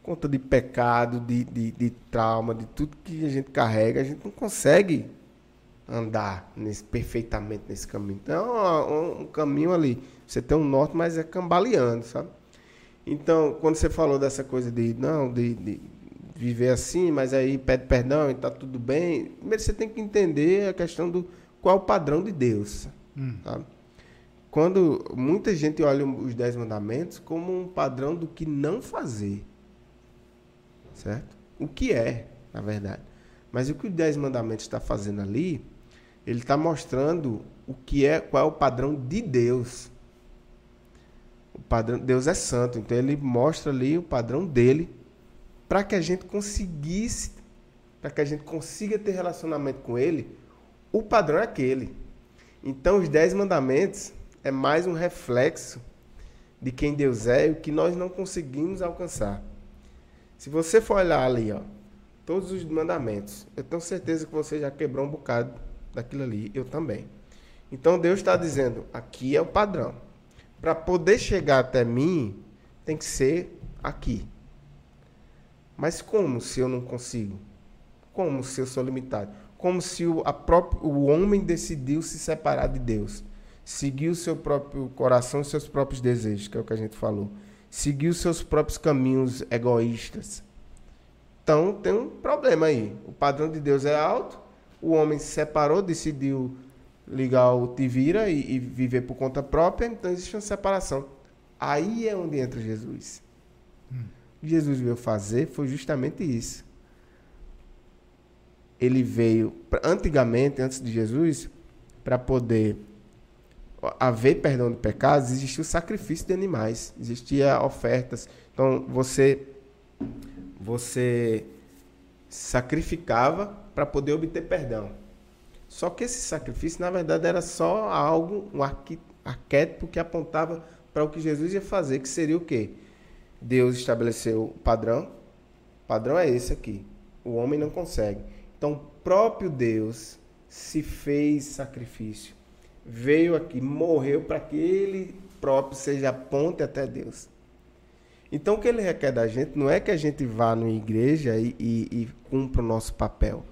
conta de pecado, de, de, de trauma, de tudo que a gente carrega, a gente não consegue andar nesse, perfeitamente nesse caminho. Então, um, um caminho ali, você tem um norte, mas é cambaleando, sabe? Então, quando você falou dessa coisa de não, de, de viver assim, mas aí pede perdão e está tudo bem, primeiro você tem que entender a questão do qual é o padrão de Deus. Hum. Tá? Quando muita gente olha os dez mandamentos como um padrão do que não fazer. Certo? O que é, na verdade. Mas o que os dez mandamentos está fazendo ali, ele está mostrando o que é, qual é o padrão de Deus o padrão, Deus é santo, então ele mostra ali o padrão dele para que a gente conseguisse, para que a gente consiga ter relacionamento com ele, o padrão é aquele. Então os dez mandamentos é mais um reflexo de quem Deus é e o que nós não conseguimos alcançar. Se você for olhar ali, ó, todos os mandamentos, eu tenho certeza que você já quebrou um bocado daquilo ali, eu também. Então Deus está dizendo, aqui é o padrão para poder chegar até mim, tem que ser aqui. Mas como se eu não consigo? Como se eu sou limitado? Como se o, a próprio, o homem decidiu se separar de Deus? Seguir o seu próprio coração, os seus próprios desejos, que é o que a gente falou. Seguir os seus próprios caminhos egoístas. Então tem um problema aí. O padrão de Deus é alto, o homem se separou, decidiu ligar o te vira e, e viver por conta própria, então existe uma separação. Aí é onde entra Jesus. Hum. O que Jesus veio fazer foi justamente isso. Ele veio, antigamente, antes de Jesus, para poder haver perdão de pecados, existia o sacrifício de animais, existia ofertas. Então você você sacrificava para poder obter perdão. Só que esse sacrifício, na verdade, era só algo, um arquétipo que apontava para o que Jesus ia fazer, que seria o quê? Deus estabeleceu o padrão. O padrão é esse aqui. O homem não consegue. Então, o próprio Deus se fez sacrifício. Veio aqui, morreu para que ele próprio seja a ponte até Deus. Então, o que ele requer da gente não é que a gente vá numa igreja e, e, e cumpra o nosso papel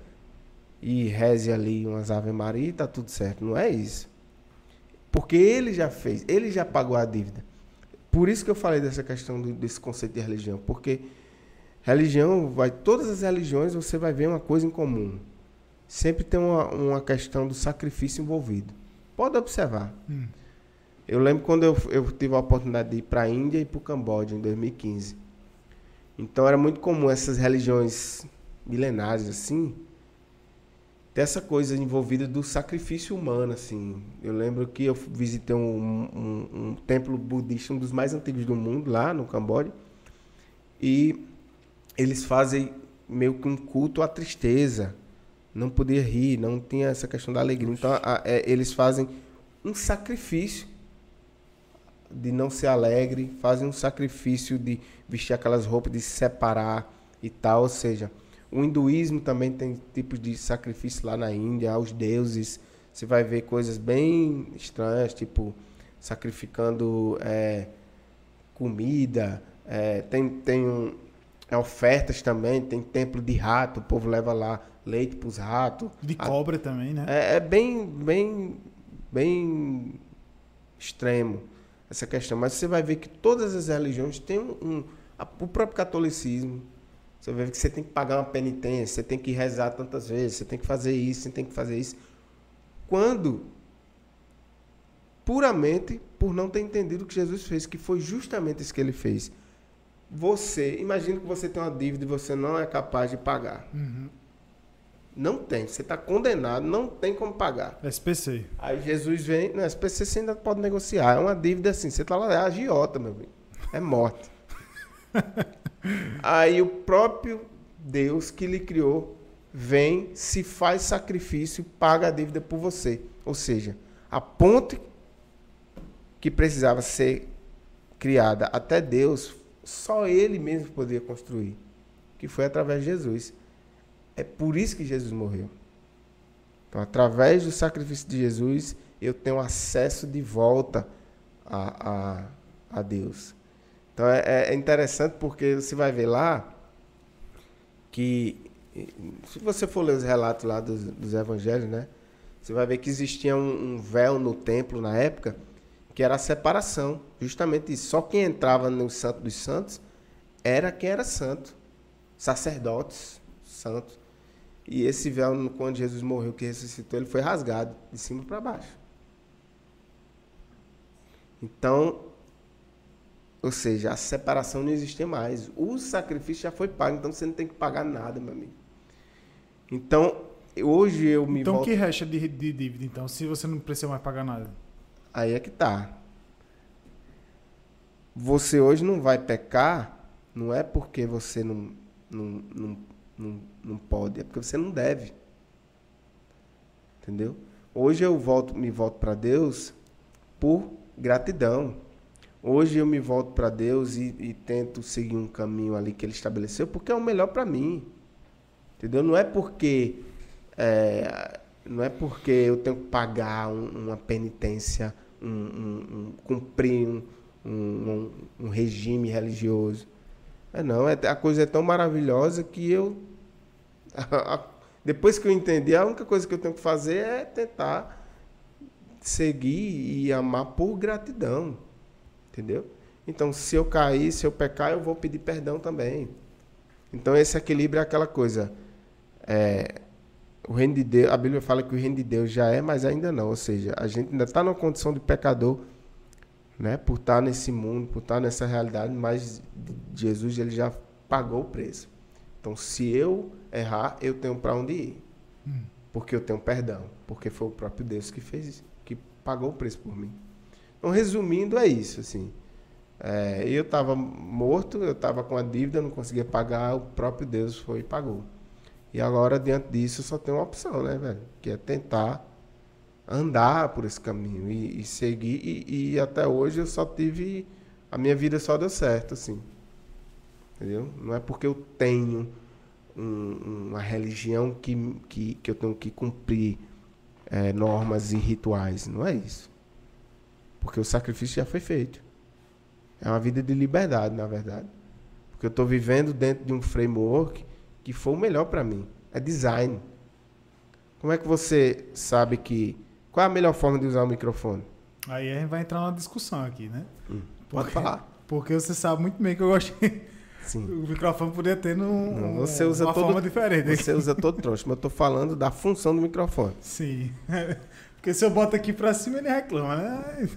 e reze ali umas Ave Maria e tá tudo certo. Não é isso. Porque ele já fez, ele já pagou a dívida. Por isso que eu falei dessa questão do, desse conceito de religião. Porque religião, vai, todas as religiões você vai ver uma coisa em comum. Sempre tem uma, uma questão do sacrifício envolvido. Pode observar. Hum. Eu lembro quando eu, eu tive a oportunidade de ir para a Índia e para o Camboja em 2015. Então era muito comum essas religiões milenares assim, ter essa coisa envolvida do sacrifício humano, assim. Eu lembro que eu visitei um, um, um templo budista, um dos mais antigos do mundo, lá no Camboja, e eles fazem meio que um culto à tristeza. Não podia rir, não tinha essa questão da alegria. Então, a, é, eles fazem um sacrifício de não ser alegre, fazem um sacrifício de vestir aquelas roupas, de se separar e tal. Ou seja, o hinduísmo também tem tipos de sacrifício lá na Índia, aos deuses. Você vai ver coisas bem estranhas, tipo sacrificando é, comida. É, tem tem um, é, ofertas também, tem templo de rato, o povo leva lá leite para os ratos. De cobra A, também, né? É, é bem, bem, bem extremo essa questão. Mas você vai ver que todas as religiões têm um, um a, o próprio catolicismo. Você vai ver que você tem que pagar uma penitência, você tem que rezar tantas vezes, você tem que fazer isso, você tem que fazer isso. Quando puramente por não ter entendido o que Jesus fez, que foi justamente isso que ele fez. Você, imagina que você tem uma dívida e você não é capaz de pagar. Uhum. Não tem. Você está condenado, não tem como pagar. SPC. Aí Jesus vem. Não, SPC você ainda pode negociar. É uma dívida assim. Você está lá, é agiota, meu amigo. É morte. (laughs) Aí o próprio Deus que lhe criou vem, se faz sacrifício, paga a dívida por você. Ou seja, a ponte que precisava ser criada até Deus, só ele mesmo poderia construir, que foi através de Jesus. É por isso que Jesus morreu. Então, através do sacrifício de Jesus, eu tenho acesso de volta a, a, a Deus. Então, é, é interessante porque você vai ver lá que, se você for ler os relatos lá dos, dos evangelhos, né? Você vai ver que existia um, um véu no templo na época que era a separação. Justamente isso. Só quem entrava no Santo dos Santos era quem era santo. Sacerdotes santos. E esse véu, quando Jesus morreu, que ressuscitou, ele foi rasgado de cima para baixo. Então, ou seja, a separação não existe mais. O sacrifício já foi pago, então você não tem que pagar nada, meu amigo. Então, hoje eu me Então, volto... que resta de, de dívida, então, se você não precisa mais pagar nada? Aí é que tá. Você hoje não vai pecar, não é porque você não, não, não não, não pode, é porque você não deve. Entendeu? Hoje eu volto, me volto para Deus por gratidão. Hoje eu me volto para Deus e, e, tento seguir um caminho ali que Ele estabeleceu, porque é o melhor para mim. Entendeu? Não é porque é, não é porque eu tenho que pagar um, uma penitência, um, um, cumprir um, regime religioso. É não, é, a coisa é tão maravilhosa que eu (laughs) Depois que eu entendi, a única coisa que eu tenho que fazer é tentar seguir e amar por gratidão. Entendeu? Então, se eu cair, se eu pecar, eu vou pedir perdão também. Então, esse equilíbrio é aquela coisa. É, o reino de Deus, a Bíblia fala que o reino de Deus já é, mas ainda não. Ou seja, a gente ainda está numa condição de pecador, né? Por estar tá nesse mundo, por estar tá nessa realidade, mas Jesus ele já pagou o preço. Então, se eu errar, eu tenho para onde ir. Hum. Porque eu tenho perdão. Porque foi o próprio Deus que fez isso, que pagou o preço por mim. Então, resumindo, é isso. Assim, é, eu estava morto, eu estava com a dívida, não conseguia pagar, o próprio Deus foi e pagou. E agora, diante disso, eu só tenho uma opção, né, velho? Que é tentar andar por esse caminho e, e seguir. E, e, até hoje eu só tive. A minha vida só deu certo, assim. Entendeu? Não é porque eu tenho um, uma religião que, que, que eu tenho que cumprir é, normas e rituais. Não é isso. Porque o sacrifício já foi feito. É uma vida de liberdade, na verdade. Porque eu estou vivendo dentro de um framework que foi o melhor para mim. É design. Como é que você sabe que. Qual é a melhor forma de usar o microfone? Aí a gente vai entrar numa discussão aqui, né? Hum, pode porque, falar. Porque você sabe muito bem que eu gosto. Sim. O microfone poderia ter num, Não, você usa uma todo, forma diferente. Você usa todo troncho, mas eu tô falando da função do microfone. Sim. (laughs) Porque se eu boto aqui pra cima, ele reclama, né?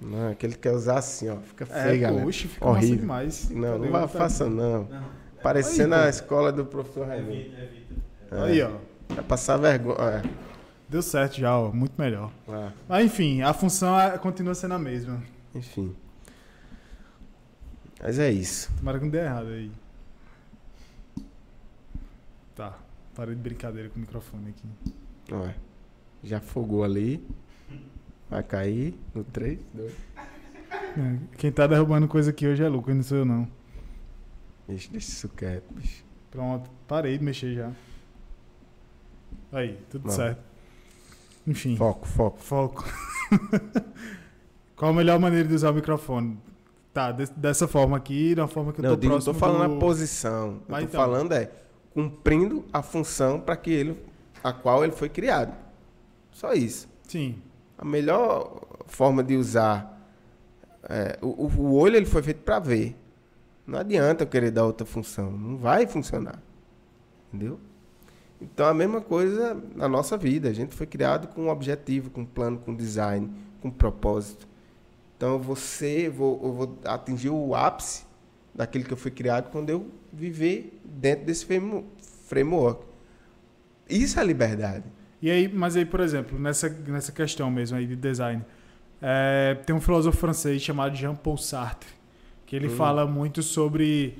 Não, é que ele quer usar assim, ó. Fica é, feio, é, galera. Puxa, fica Horrível. demais. Não, não vai, faça não. não. Parecendo aí, a escola do professor Raimundo. Evita, evita. É. Aí, ó. Vai passar vergonha. É. Deu certo já, ó. Muito melhor. Ah. Mas enfim, a função é, continua sendo a mesma. Enfim. Mas é isso. Tomara que não dê errado aí. Tá. Parei de brincadeira com o microfone aqui. Ué. Já fogou ali. Vai cair no 3, 2. É, quem tá derrubando coisa aqui hoje é Lucas, não sou eu não. Deixa, deixa isso quieto, bicho. Pronto, parei de mexer já. Aí, tudo não. certo. Enfim. Foco, foco. Foco. (laughs) Qual a melhor maneira de usar o microfone? Tá, de, dessa forma aqui, da forma que eu não, tô digo, próximo. Não, tô falando do... a posição. Mas eu tô então... falando é cumprindo a função para que ele, a qual ele foi criado. Só isso. Sim. A melhor forma de usar é, o, o olho ele foi feito para ver. Não adianta eu querer dar outra função, não vai funcionar. Entendeu? Então a mesma coisa na nossa vida. A gente foi criado com um objetivo, com um plano, com um design, com um propósito. Então você, vou, eu vou atingir o ápice daquilo que eu fui criado quando eu viver dentro desse framework. Isso é liberdade. E aí, mas aí, por exemplo, nessa, nessa questão mesmo aí de design, é, tem um filósofo francês chamado Jean-Paul Sartre, que ele hum. fala muito sobre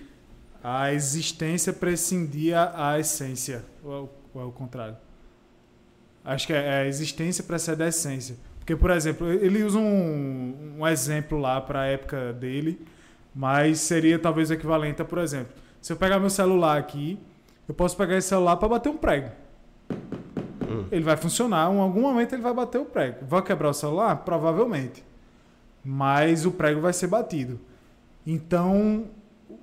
a existência prescindir a essência, ou, ou é o contrário? Acho que é, é a existência precede a essência. Porque, por exemplo, ele usa um, um exemplo lá para a época dele, mas seria talvez equivalente a, por exemplo, se eu pegar meu celular aqui, eu posso pegar esse celular para bater um prego. Hum. Ele vai funcionar, em algum momento ele vai bater o prego. Vai quebrar o celular? Provavelmente. Mas o prego vai ser batido. Então,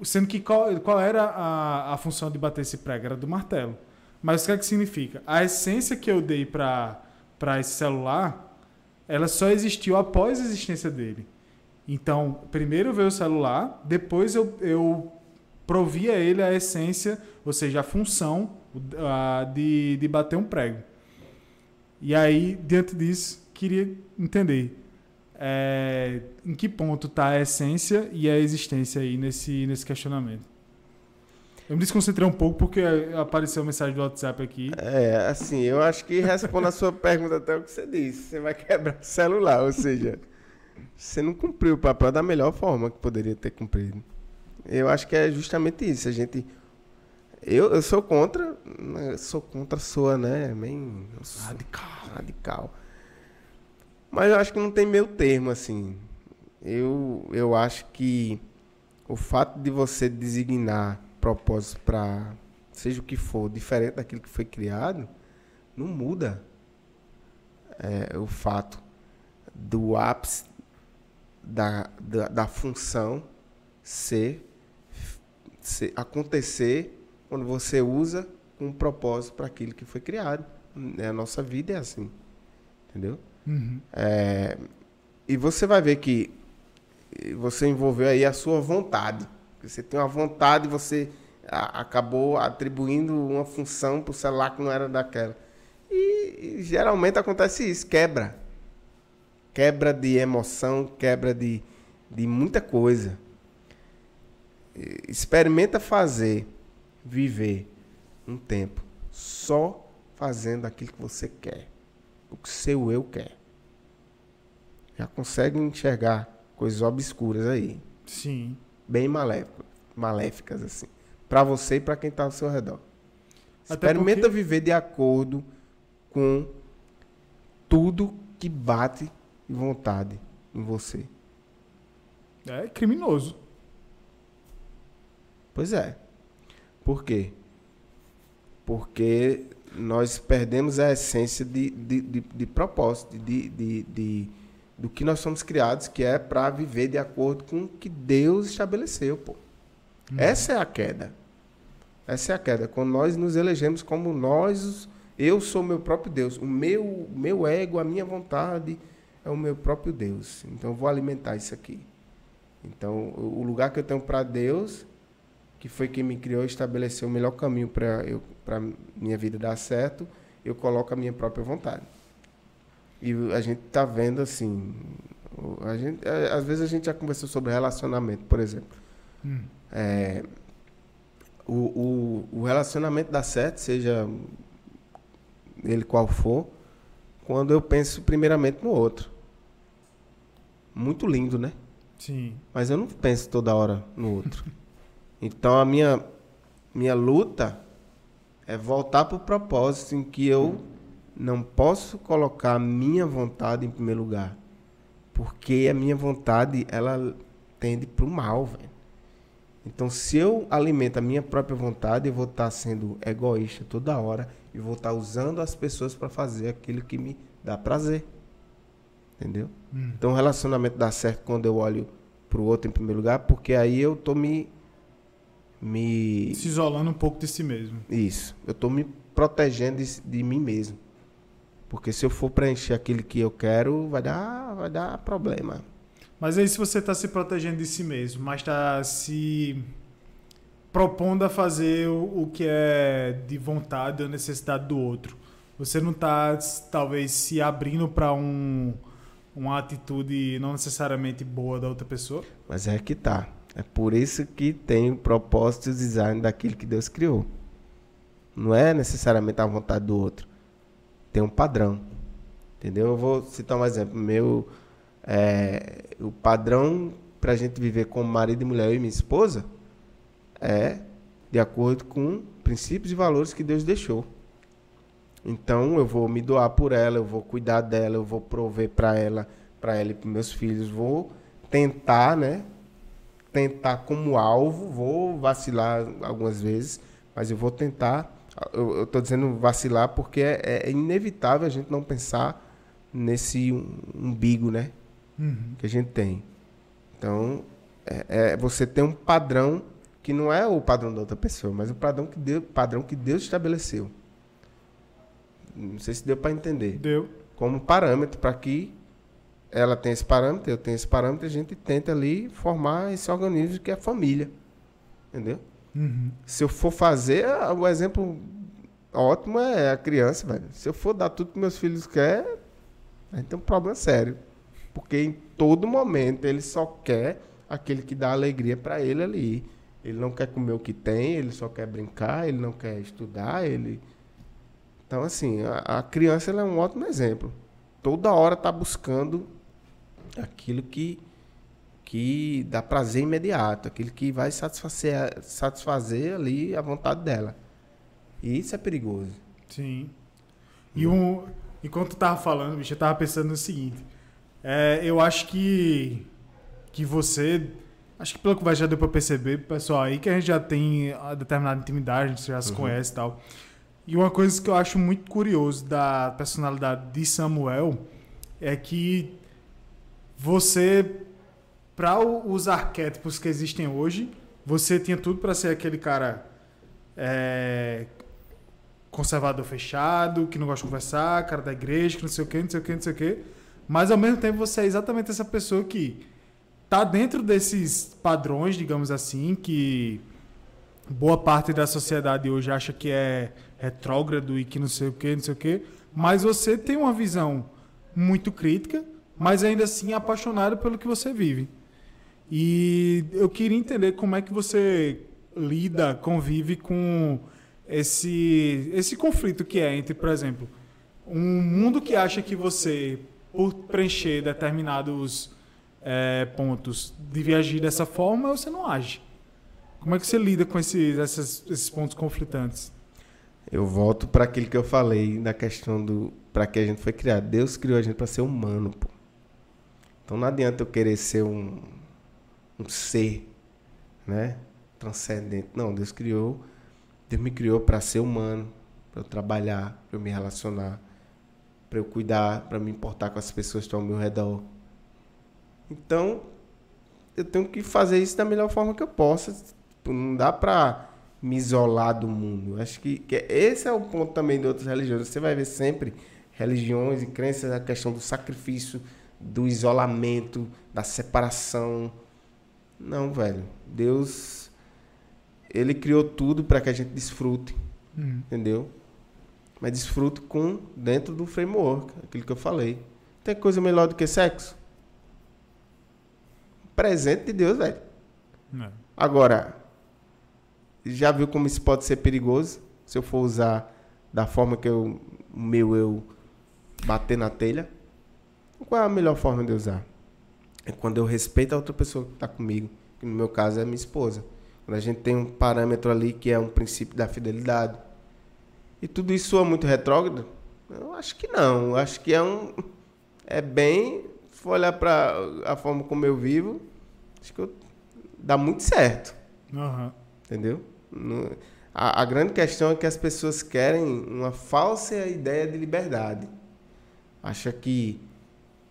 sendo que qual, qual era a, a função de bater esse prego? Era do martelo. Mas o que é que significa? A essência que eu dei para esse celular ela só existiu após a existência dele. Então, primeiro veio o celular, depois eu, eu provi a ele a essência, ou seja, a função uh, de, de bater um prego. E aí, diante disso, queria entender é, em que ponto está a essência e a existência aí nesse, nesse questionamento. Eu me desconcentrei um pouco porque apareceu a mensagem do WhatsApp aqui. É, assim, eu acho que responde a sua pergunta até o que você disse. Você vai quebrar o celular, ou seja, você não cumpriu o papel da melhor forma que poderia ter cumprido. Eu acho que é justamente isso. A gente. Eu, eu sou contra. Né, sou contra a sua, né? Bem. Radical. Radical. Mas eu acho que não tem meio termo, assim. Eu, eu acho que o fato de você designar propósito para seja o que for, diferente daquilo que foi criado, não muda é, o fato do ápice da, da, da função ser, ser, acontecer quando você usa com um propósito para aquilo que foi criado. É, a nossa vida é assim. Entendeu? Uhum. É, e você vai ver que você envolveu aí a sua vontade. Você tem uma vontade, você a, acabou atribuindo uma função para o celular que não era daquela. E, e, geralmente acontece isso, quebra. Quebra de emoção, quebra de, de muita coisa. Experimenta fazer, viver um tempo só fazendo aquilo que você quer, o que seu eu quer. Já consegue enxergar coisas obscuras aí. Sim. Bem maléficas, maléficas assim, para você e para quem está ao seu redor. Até Experimenta porque- viver de acordo com tudo que bate de vontade em você. É criminoso. Pois é. Por quê? Porque nós perdemos a essência de, de, de, de propósito, de, de, de, do que nós somos criados, que é para viver de acordo com o que Deus estabeleceu. Pô. Essa é a queda. Essa é a queda. Quando nós nos elegemos como nós, eu sou meu próprio Deus. O meu, meu ego, a minha vontade é o meu próprio Deus. Então eu vou alimentar isso aqui. Então o lugar que eu tenho para Deus que foi quem me criou e estabeleceu o melhor caminho para eu para minha vida dar certo, eu coloco a minha própria vontade. E a gente tá vendo assim, a gente, às vezes a gente já conversou sobre relacionamento, por exemplo. Hum. É, o, o, o relacionamento dá certo, seja ele qual for, quando eu penso primeiramente no outro. Muito lindo, né? Sim. Mas eu não penso toda hora no outro. (laughs) Então a minha, minha luta é voltar para o propósito em que eu não posso colocar a minha vontade em primeiro lugar. Porque a minha vontade, ela tende para o mal, velho. Então, se eu alimento a minha própria vontade, eu vou estar sendo egoísta toda hora e vou estar usando as pessoas para fazer aquilo que me dá prazer. Entendeu? Hum. Então o relacionamento dá certo quando eu olho pro outro em primeiro lugar, porque aí eu tô me me Se isolando um pouco de si mesmo. isso, eu tô me protegendo de, de mim mesmo. Porque se eu for preencher aquilo que eu quero, vai dar vai dar problema. Mas aí se você está se protegendo de si mesmo, mas está se propondo a fazer o, o que é de vontade ou necessidade do outro, você não está talvez se abrindo para um, uma atitude não necessariamente boa da outra pessoa? Mas é que tá. É por isso que tem o propósito e o design daquilo que Deus criou. Não é necessariamente a vontade do outro. Tem um padrão. Entendeu? Eu vou citar um exemplo. Meu, é, o padrão para a gente viver como marido e mulher, eu e minha esposa, é de acordo com princípios e valores que Deus deixou. Então eu vou me doar por ela, eu vou cuidar dela, eu vou prover para ela, para ela e para meus filhos, vou tentar, né? Tentar como alvo, vou vacilar algumas vezes, mas eu vou tentar. Eu, tô dizendo vacilar porque é, é inevitável a gente não pensar nesse um- umbigo, né? Uhum. que a gente tem. Então, é, é você tem um padrão que não é o padrão da outra pessoa, mas o padrão que Deus, padrão que Deus estabeleceu. Não sei se deu para entender. Deu. Como parâmetro para que ela tenha esse parâmetro, eu tenho esse parâmetro, a gente tenta ali formar esse organismo que é a família. Entendeu? Uhum. Se eu for fazer, ah, o exemplo ótimo é a criança, velho. Se eu for dar tudo que meus filhos querem, a gente tem um problema sério. Porque em todo momento ele só quer aquele que dá alegria para ele ali. Ele não quer comer o que tem, ele só quer brincar, ele não quer estudar, ele. Então, assim, a, a criança é um ótimo exemplo. Toda hora tá buscando aquilo que, que dá prazer imediato, aquilo que vai satisfazer, satisfazer ali a vontade dela. E isso é perigoso. Sim. E um, enquanto tava falando, bicho, eu tava pensando no seguinte. É, eu acho que, que você. Acho que pelo que vai já deu pra perceber, pessoal, aí que a gente já tem a determinada intimidade, a gente já se Uhum. conhece e tal. E uma coisa que eu acho muito curioso da personalidade de Samuel é que você, para os arquétipos que existem hoje, você tinha tudo para ser aquele cara é, conservador fechado, que não gosta de conversar, cara da igreja, que não sei o que, não sei o que, não sei o que. Mas ao mesmo tempo você é exatamente essa pessoa que tá dentro desses padrões, digamos assim, que boa parte da sociedade hoje acha que é retrógrado e que não sei o que, não sei o que. Mas você tem uma visão muito crítica, mas ainda assim apaixonado pelo que você vive. E eu queria entender como é que você lida, convive com esse, esse conflito que é entre, por exemplo, um mundo que acha que você, por preencher determinados é, pontos, devia agir dessa forma, você não age. Como é que você lida com esses, esses, pontos conflitantes? Eu volto para aquilo que eu falei na questão do para que a gente foi criado. Deus criou a gente para ser humano, pô. Então não adianta eu querer ser um, um ser, né, transcendente. Não, Deus criou, Deus me criou para ser humano, para eu trabalhar, para eu me relacionar, para eu cuidar, para me importar com as pessoas que estão ao meu redor. Então, eu tenho que fazer isso da melhor forma que eu possa. Não dá para me isolar do mundo. Acho que, que esse é o ponto também de outras religiões. Você vai ver sempre religiões e crenças a questão do sacrifício, do isolamento, da separação. Não, velho. Deus ele criou tudo para que a gente desfrute, hum. entendeu? Mas desfrute com dentro do framework, aquilo que eu falei. Tem coisa melhor do que sexo? Presente de Deus, velho. É. Agora, já viu como isso pode ser perigoso? Se eu for usar da forma que eu, o meu eu bater na telha? Qual é a melhor forma de usar? É quando eu respeito a outra pessoa que está comigo, que no meu caso é minha esposa. Quando a gente tem um parâmetro ali que é um princípio da fidelidade. E tudo isso é muito retrógrado? Eu acho que não. Eu acho que é um. É bem. Se for olhar para a forma como eu vivo, acho que eu, dá muito certo. Uhum. Entendeu? No, a, a grande questão é que as pessoas querem uma falsa ideia de liberdade acha que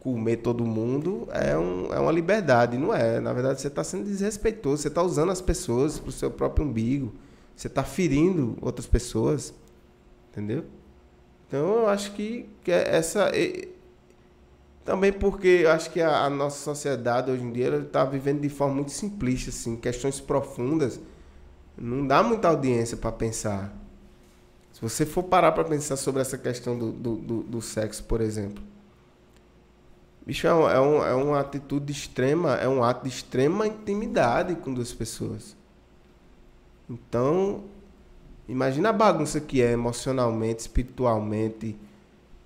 comer todo mundo é, um, é uma liberdade. Não é. Na verdade, você está sendo desrespeitoso. Você está usando as pessoas para o seu próprio umbigo. Você está ferindo outras pessoas. Entendeu? Então, eu acho que, que é essa. E, também porque eu acho que a, a nossa sociedade hoje em dia está vivendo de forma muito simplista, assim, questões profundas. Não dá muita audiência para pensar. Se você for parar para pensar sobre essa questão do, do, do, do sexo, por exemplo, bicho, é, um, é, um, é uma atitude extrema, é um ato de extrema intimidade com duas pessoas. Então, imagina a bagunça que é emocionalmente, espiritualmente,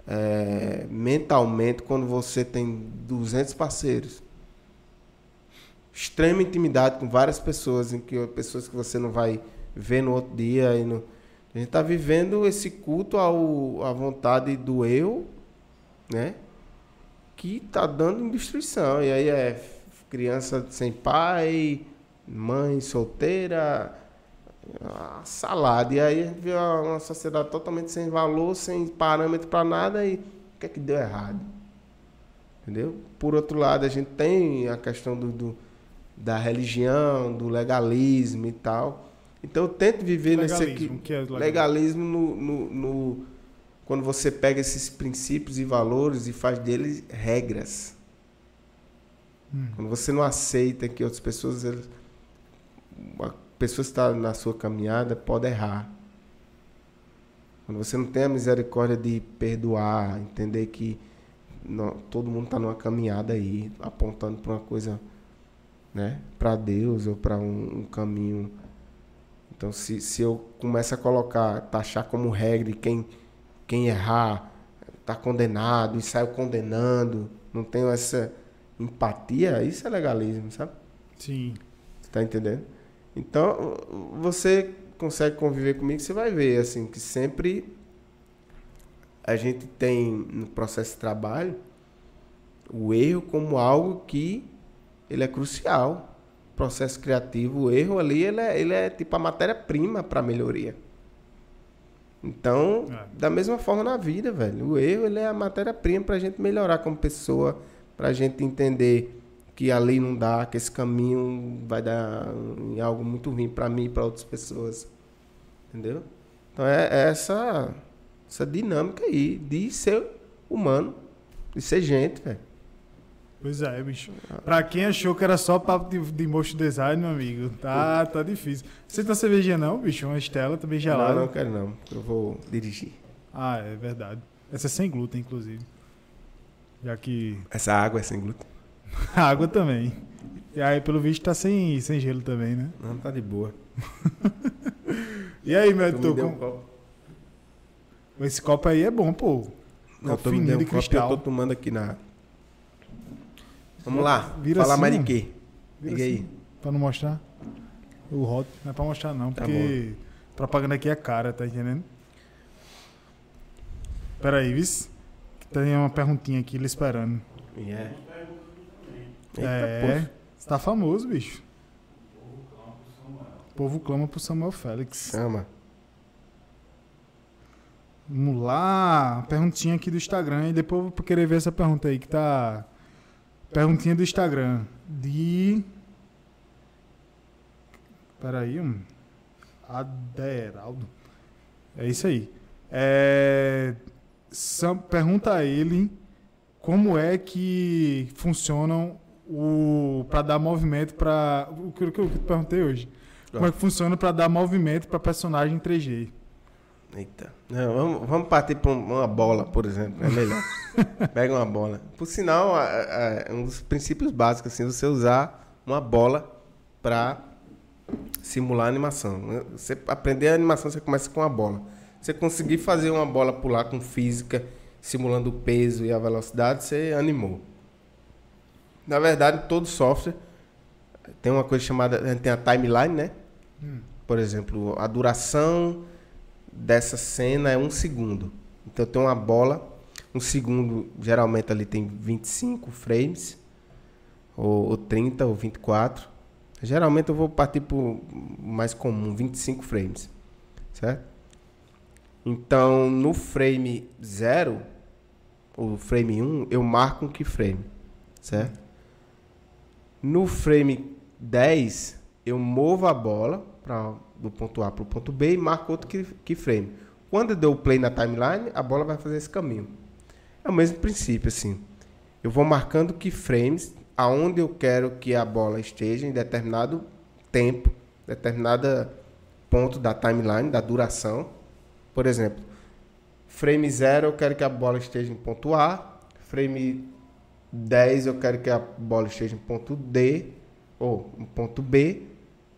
é, mentalmente, quando você tem 200 parceiros. Extrema intimidade com várias pessoas, em que pessoas que você não vai ver no outro dia e no, a gente está vivendo esse culto ao, à vontade do eu, né? Que está dando destruição. E aí é criança sem pai, mãe solteira, salada. E aí a gente vê uma sociedade totalmente sem valor, sem parâmetro para nada. E o que é que deu errado? Entendeu? Por outro lado, a gente tem a questão do, do da religião, do legalismo e tal. Então eu tento viver legalismo, nesse aqui. Que é legalismo, legalismo no, no, no, quando você pega esses princípios e valores e faz deles regras. Hum. Quando você não aceita que outras pessoas. A pessoa que está na sua caminhada pode errar. Quando você não tem a misericórdia de perdoar, entender que não, todo mundo está numa caminhada aí, apontando para uma coisa, né, para Deus ou para um, um caminho então, se, se eu começo a colocar, taxar como regra e quem, quem errar está condenado e saio condenando, não tenho essa empatia, isso é legalismo, sabe? Sim. Você tá entendendo? Então, você consegue conviver comigo, você vai ver, assim, que sempre a gente tem no processo de trabalho o erro como algo que ele é crucial processo criativo, o erro ali, ele é, ele é tipo a matéria-prima para melhoria. Então, é. da mesma forma na vida, velho. O erro, ele é a matéria-prima para a gente melhorar como pessoa, para a gente entender que ali não dá, que esse caminho vai dar em algo muito ruim para mim e para outras pessoas. Entendeu? Então é, é essa, essa dinâmica aí de ser humano, de ser gente, velho. Pois é, bicho. Pra quem achou que era só papo de, de motion design, meu amigo, tá, tá difícil. Você tá cervejinha não, bicho? Uma Estela também gelada. Não, não quero não. Eu vou dirigir. Ah, é verdade. Essa é sem glúten, inclusive. Já que. Essa água é sem glúten? (laughs) A água também. E aí, pelo visto, tá sem, sem gelo também, né? Não, tá de boa. (laughs) e aí, meu Editor, deu um com- copo. esse copo aí é bom, pô. Não, me fininho um de copo eu tô tomando aqui na... Vamos lá. Vira Falar assim, mais de quê? Liga aí. assim, Pra não mostrar. O hot não é pra mostrar, não, Tá porque propaganda aqui é cara, tá entendendo? Pera aí, vis. Tem uma perguntinha aqui lhe esperando. Yeah. é, você tá famoso, bicho. O povo clama pro Samuel Félix. Chama. Vamos lá, perguntinha aqui do Instagram e depois eu vou querer ver essa pergunta aí que tá. Perguntinha do Instagram. De. Peraí, um. Aderaldo. É isso aí. É... Sam- Pergunta a ele como é que funcionam o para dar movimento para o que eu perguntei hoje. Como é que funciona para dar movimento para personagem 3D? Eita. Não, vamos, vamos partir para uma bola, por exemplo. É melhor. (laughs) Pega uma bola. Por sinal, é um dos princípios básicos, assim, você usar uma bola para simular a animação. Você aprender a animação, você começa com uma bola. Você conseguir fazer uma bola pular com física, simulando o peso e a velocidade, você animou. Na verdade, todo software tem uma coisa chamada, tem a timeline, né? Por exemplo, a duração dessa cena é um segundo. Então tenho uma bola, um segundo geralmente ali tem 25 frames, ou, ou 30 ou 24. Geralmente eu vou partir para mais comum, 25 frames, certo? Então no frame 0, o frame 1, eu marco um keyframe, certo? No frame 10, eu movo a bola pra, do ponto A para o ponto B e marco outro key- keyframe. Quando eu dou play na timeline, a bola vai fazer esse caminho. É o mesmo princípio, assim. Eu vou marcando keyframes aonde eu quero que a bola esteja em determinado tempo, determinado ponto da timeline, da duração. Por exemplo, frame 0 eu quero que a bola esteja em ponto A, frame 10 eu quero que a bola esteja em ponto D ou em ponto B,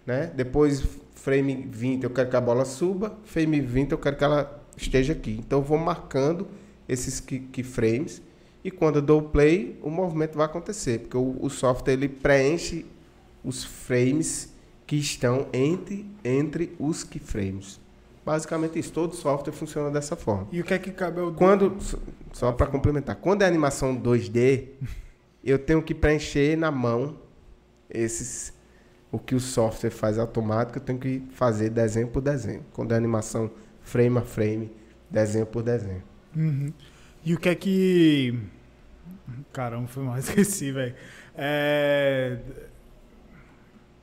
né? Depois frame 20 eu quero que a bola suba, frame 20 eu quero que ela esteja aqui. Então eu vou marcando esses key- keyframes e quando eu dou play, o movimento vai acontecer, porque o, o software ele preenche os frames que estão entre entre os keyframes. Basicamente isso, todo software funciona dessa forma. E o que é que cabe ao Quando, só para complementar, quando é animação 2D, eu tenho que preencher na mão esses o que o software faz automático, eu tenho que fazer desenho por desenho. Quando é animação frame a frame, desenho por desenho. Uhum. E o que é que. Caramba, foi mal, (laughs) esqueci, velho. É...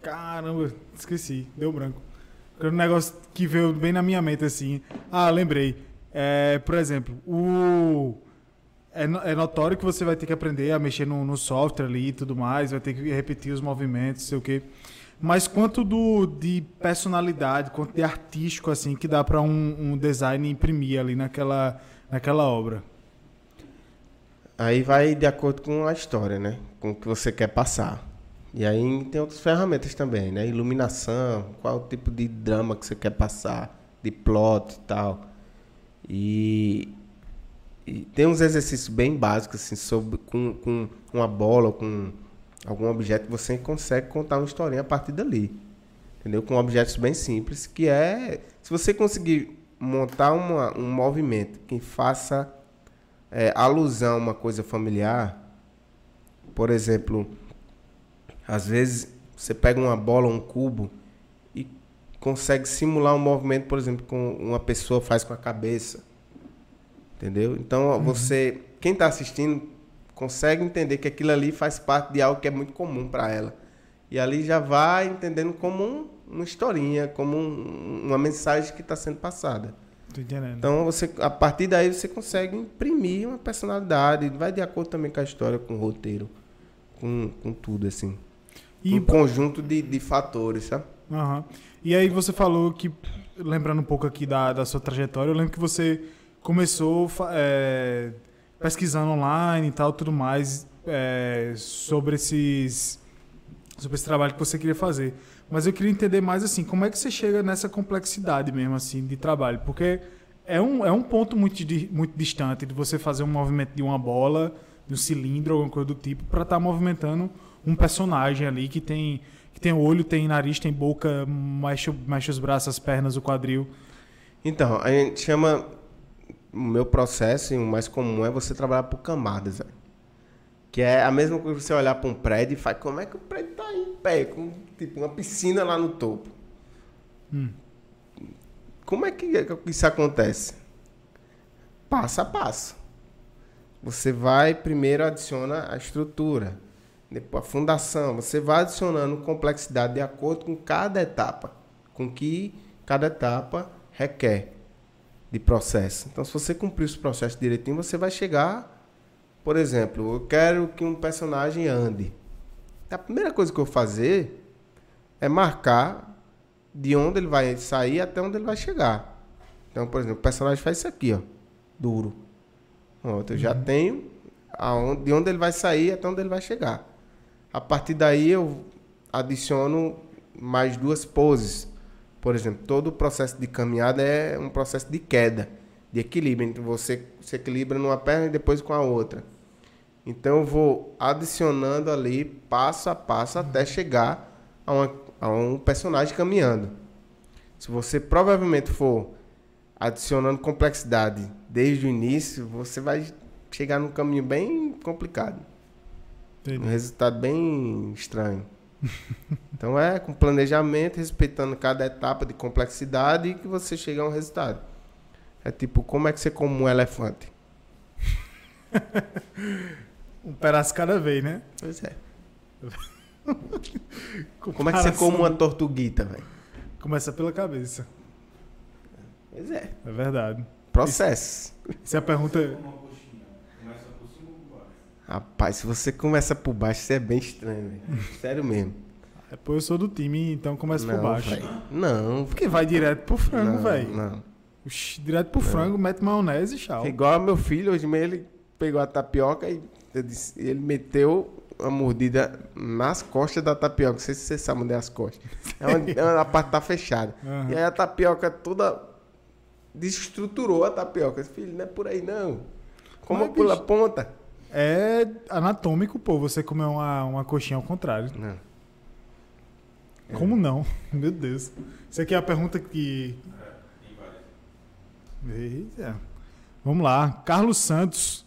Caramba, esqueci, deu branco. Era um negócio que veio bem na minha mente assim. Ah, lembrei. É, por exemplo, o. É, é notório que você vai ter que aprender a mexer no, no software ali e tudo mais, vai ter que repetir os movimentos, sei o quê. Mas quanto do, de personalidade, quanto de artístico assim que dá para um, um design imprimir ali naquela, naquela obra? Aí vai de acordo com a história, né? Com o que você quer passar. E aí tem outras ferramentas também, né? Iluminação, qual o tipo de drama que você quer passar, de plot e tal. E, e tem uns exercícios bem básicos, assim, sobre, com, com uma bola, com algum objeto, que você consegue contar uma historinha a partir dali. Entendeu? Com objetos bem simples, que é... Se você conseguir montar uma, um movimento que faça é, alusão a uma coisa familiar, por exemplo, às vezes você pega uma bola, um cubo e consegue simular um movimento, por exemplo, com uma pessoa faz com a cabeça. Entendeu? Então, você, quem está assistindo, consegue entender que aquilo ali faz parte de algo que é muito comum para ela. E ali já vai entendendo como um- uma historinha, como um- uma mensagem que está sendo passada. Tô entendendo. Então, você, a partir daí, você consegue imprimir uma personalidade. Vai de acordo também com a história, com o roteiro, com, com tudo, assim. E, um conjunto de, de fatores, sabe? Aham. e aí você falou que, lembrando um pouco aqui da, da sua trajetória, eu lembro que você começou é, pesquisando online e tal, tudo mais, é, sobre esses sobre esse trabalho que você queria fazer. Mas eu queria entender mais assim, como é que você chega nessa complexidade mesmo assim de trabalho? Porque é um, é um ponto muito, muito distante de você fazer um movimento de uma bola, de um cilindro, alguma coisa do tipo, para estar movimentando um personagem ali que tem que tem olho, tem nariz, tem boca, mexe, mexe os braços, as pernas, o quadril. Então, a gente chama. O meu processo, e o mais comum, é você trabalhar por camadas. velho. Que é a mesma coisa que você olhar para um prédio e faz como é que o prédio tá em pé, com tipo uma piscina lá no topo. Hum. Como é que isso acontece? Passo a passo. Você vai primeiro adiciona a estrutura, depois a fundação. Você vai adicionando complexidade de acordo com cada etapa, com que cada etapa requer de processo. Então, se você cumprir os processos direitinho, você vai chegar, por exemplo, eu quero que um personagem ande. A primeira coisa que eu fazer é marcar de onde ele vai sair até onde ele vai chegar. Então, por exemplo, o personagem faz isso aqui, ó, duro. Pronto, eu já tenho aonde, de onde ele vai sair até onde ele vai chegar. A partir daí eu adiciono mais duas poses. Por exemplo, todo o processo de caminhada é um processo de queda, de equilíbrio. Então você se equilibra numa perna e depois com a outra. Então eu vou adicionando ali passo a passo até chegar a, uma- a um personagem caminhando. Se você provavelmente for adicionando complexidade desde o início, você vai chegar num caminho bem complicado. Um Entendi. resultado bem estranho. (laughs) então é com planejamento, respeitando cada etapa de complexidade que você chega a um resultado. É tipo, como é que você come um elefante? (laughs) Um pedaço cada vez, né? Pois é. (laughs) Como é que você come uma tortuguita, velho? Começa pela cabeça. Pois é. É verdade. Processo. Se a pergunta. Rapaz, se você começa por baixo, você é bem estranho, velho. (laughs) Sério mesmo. É, pô, eu sou do time, então começa por Não, baixo. velho. Não, Porque vai direto pro frango, não, velho. Não. Oxi, Direto pro frango, mete maionese e tchau. É igual meu filho, hoje mesmo ele pegou a tapioca e disse- ele meteu a mordida nas costas da tapioca. Não sei se você sabe onde é as costas. É onde, é onde a parte tá fechada. Aham. E aí a tapioca toda desestruturou a tapioca. Filho, não é por aí não. Como Mas, pula a bicho- ponta? É anatômico, pô, você comer uma, uma coxinha ao contrário. Não. É. Como não? (laughs) Meu Deus. Isso aqui é a pergunta que. Eita. Vamos lá. Carlos Santos.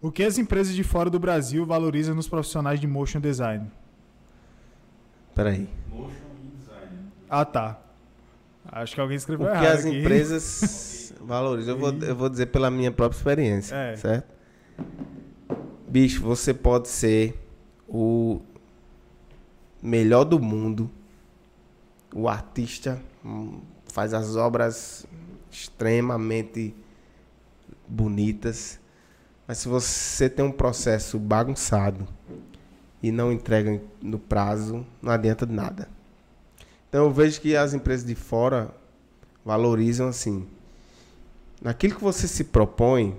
O que as empresas de fora do Brasil valorizam nos profissionais de motion design? Peraí. Ah, tá. Acho que alguém O escreveu que errado as aqui. empresas (laughs) valorizam? Eu vou, eu vou dizer pela minha própria experiência, É. certo? Bicho, você pode ser o melhor do mundo, o artista, hum, faz as obras extremamente bonitas, mas se você tem um processo bagunçado e não entrega no prazo, não adianta de nada. Então eu vejo que as empresas de fora valorizam assim. Naquilo que você se propõe,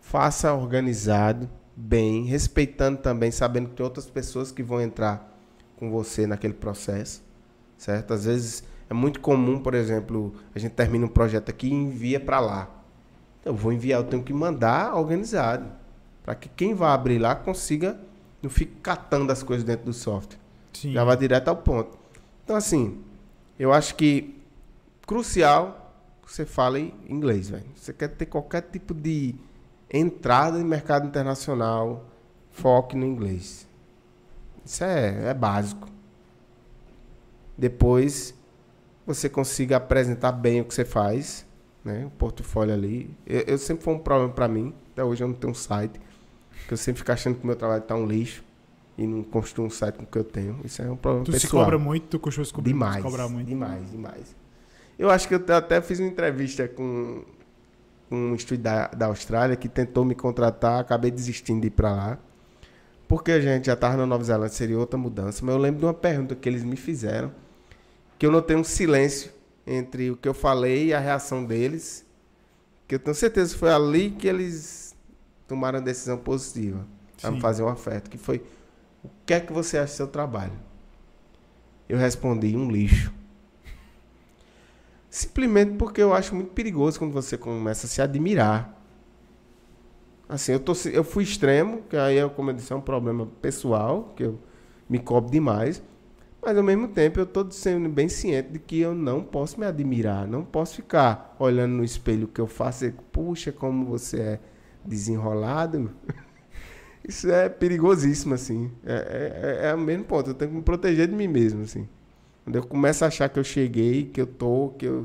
faça organizado, bem, respeitando também, sabendo que tem outras pessoas que vão entrar com você naquele processo, certo? Às vezes é muito comum, por exemplo, a gente termina um projeto aqui e envia para lá. Então, eu vou enviar, eu tenho que mandar organizado, para que quem vai abrir lá consiga não fique catando as coisas dentro do software. Sim. Já vai direto ao ponto. Então, assim, eu acho que crucial que você fale inglês, velho. Você quer ter qualquer tipo de entrada em mercado internacional, foque no inglês. Isso é, é básico. Depois, você consiga apresentar bem o que você faz, né? O portfólio ali. Eu, eu sempre foi um problema para mim. Até hoje eu não tenho um site. Porque eu sempre fico achando que o meu trabalho tá um lixo e não construo um site com o que eu tenho. Isso é um problema Tu pessoal. se cobra muito, tu costuma se cobrar demais, cobrar muito. demais, demais. Eu acho que eu até fiz uma entrevista com um estúdio da, da Austrália que tentou me contratar, acabei desistindo de ir para lá. Porque a gente já estava na Nova Zelândia, seria outra mudança. Mas eu lembro de uma pergunta que eles me fizeram, que eu notei um silêncio entre o que eu falei e a reação deles, que eu tenho certeza que foi ali que eles tomaram a decisão positiva para me fazer uma oferta, que foi, o que é que você acha do seu trabalho? Eu respondi, um lixo. Simplesmente porque eu acho muito perigoso quando você começa a se admirar. Assim, eu, tô, eu fui extremo, que aí, é, como eu disse, é um problema pessoal, que eu me cobro demais. Mas ao mesmo tempo eu estou sendo bem ciente de que eu não posso me admirar, não posso ficar olhando no espelho que eu faço e, puxa, como você é desenrolado. (laughs) Isso é perigosíssimo, assim. É, é, é, é o mesmo ponto, eu tenho que me proteger de mim mesmo, assim. Quando eu começo a achar que eu cheguei, que eu tô, que eu.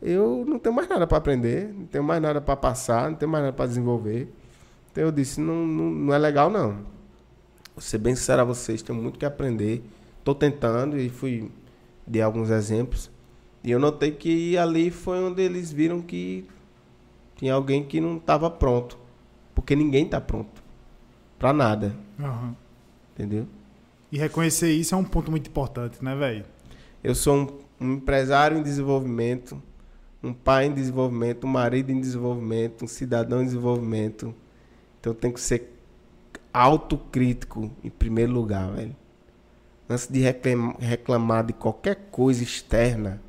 Eu não tenho mais nada para aprender, não tenho mais nada para passar, não tenho mais nada para desenvolver. Então eu disse: não, não, não é legal, não. Vou ser bem sincero a vocês, tenho muito que aprender. Estou tentando e fui de alguns exemplos. E eu notei que ali foi onde eles viram que tinha alguém que não estava pronto. Porque ninguém está pronto. Para nada. Uhum. Entendeu? E reconhecer isso é um ponto muito importante, né, velho? Eu sou um, um, empresário em desenvolvimento, um pai em desenvolvimento, um marido em desenvolvimento, um cidadão em desenvolvimento. Então eu tenho que ser autocrítico em primeiro lugar, velho. Antes de reclamar, reclamar de qualquer coisa externa,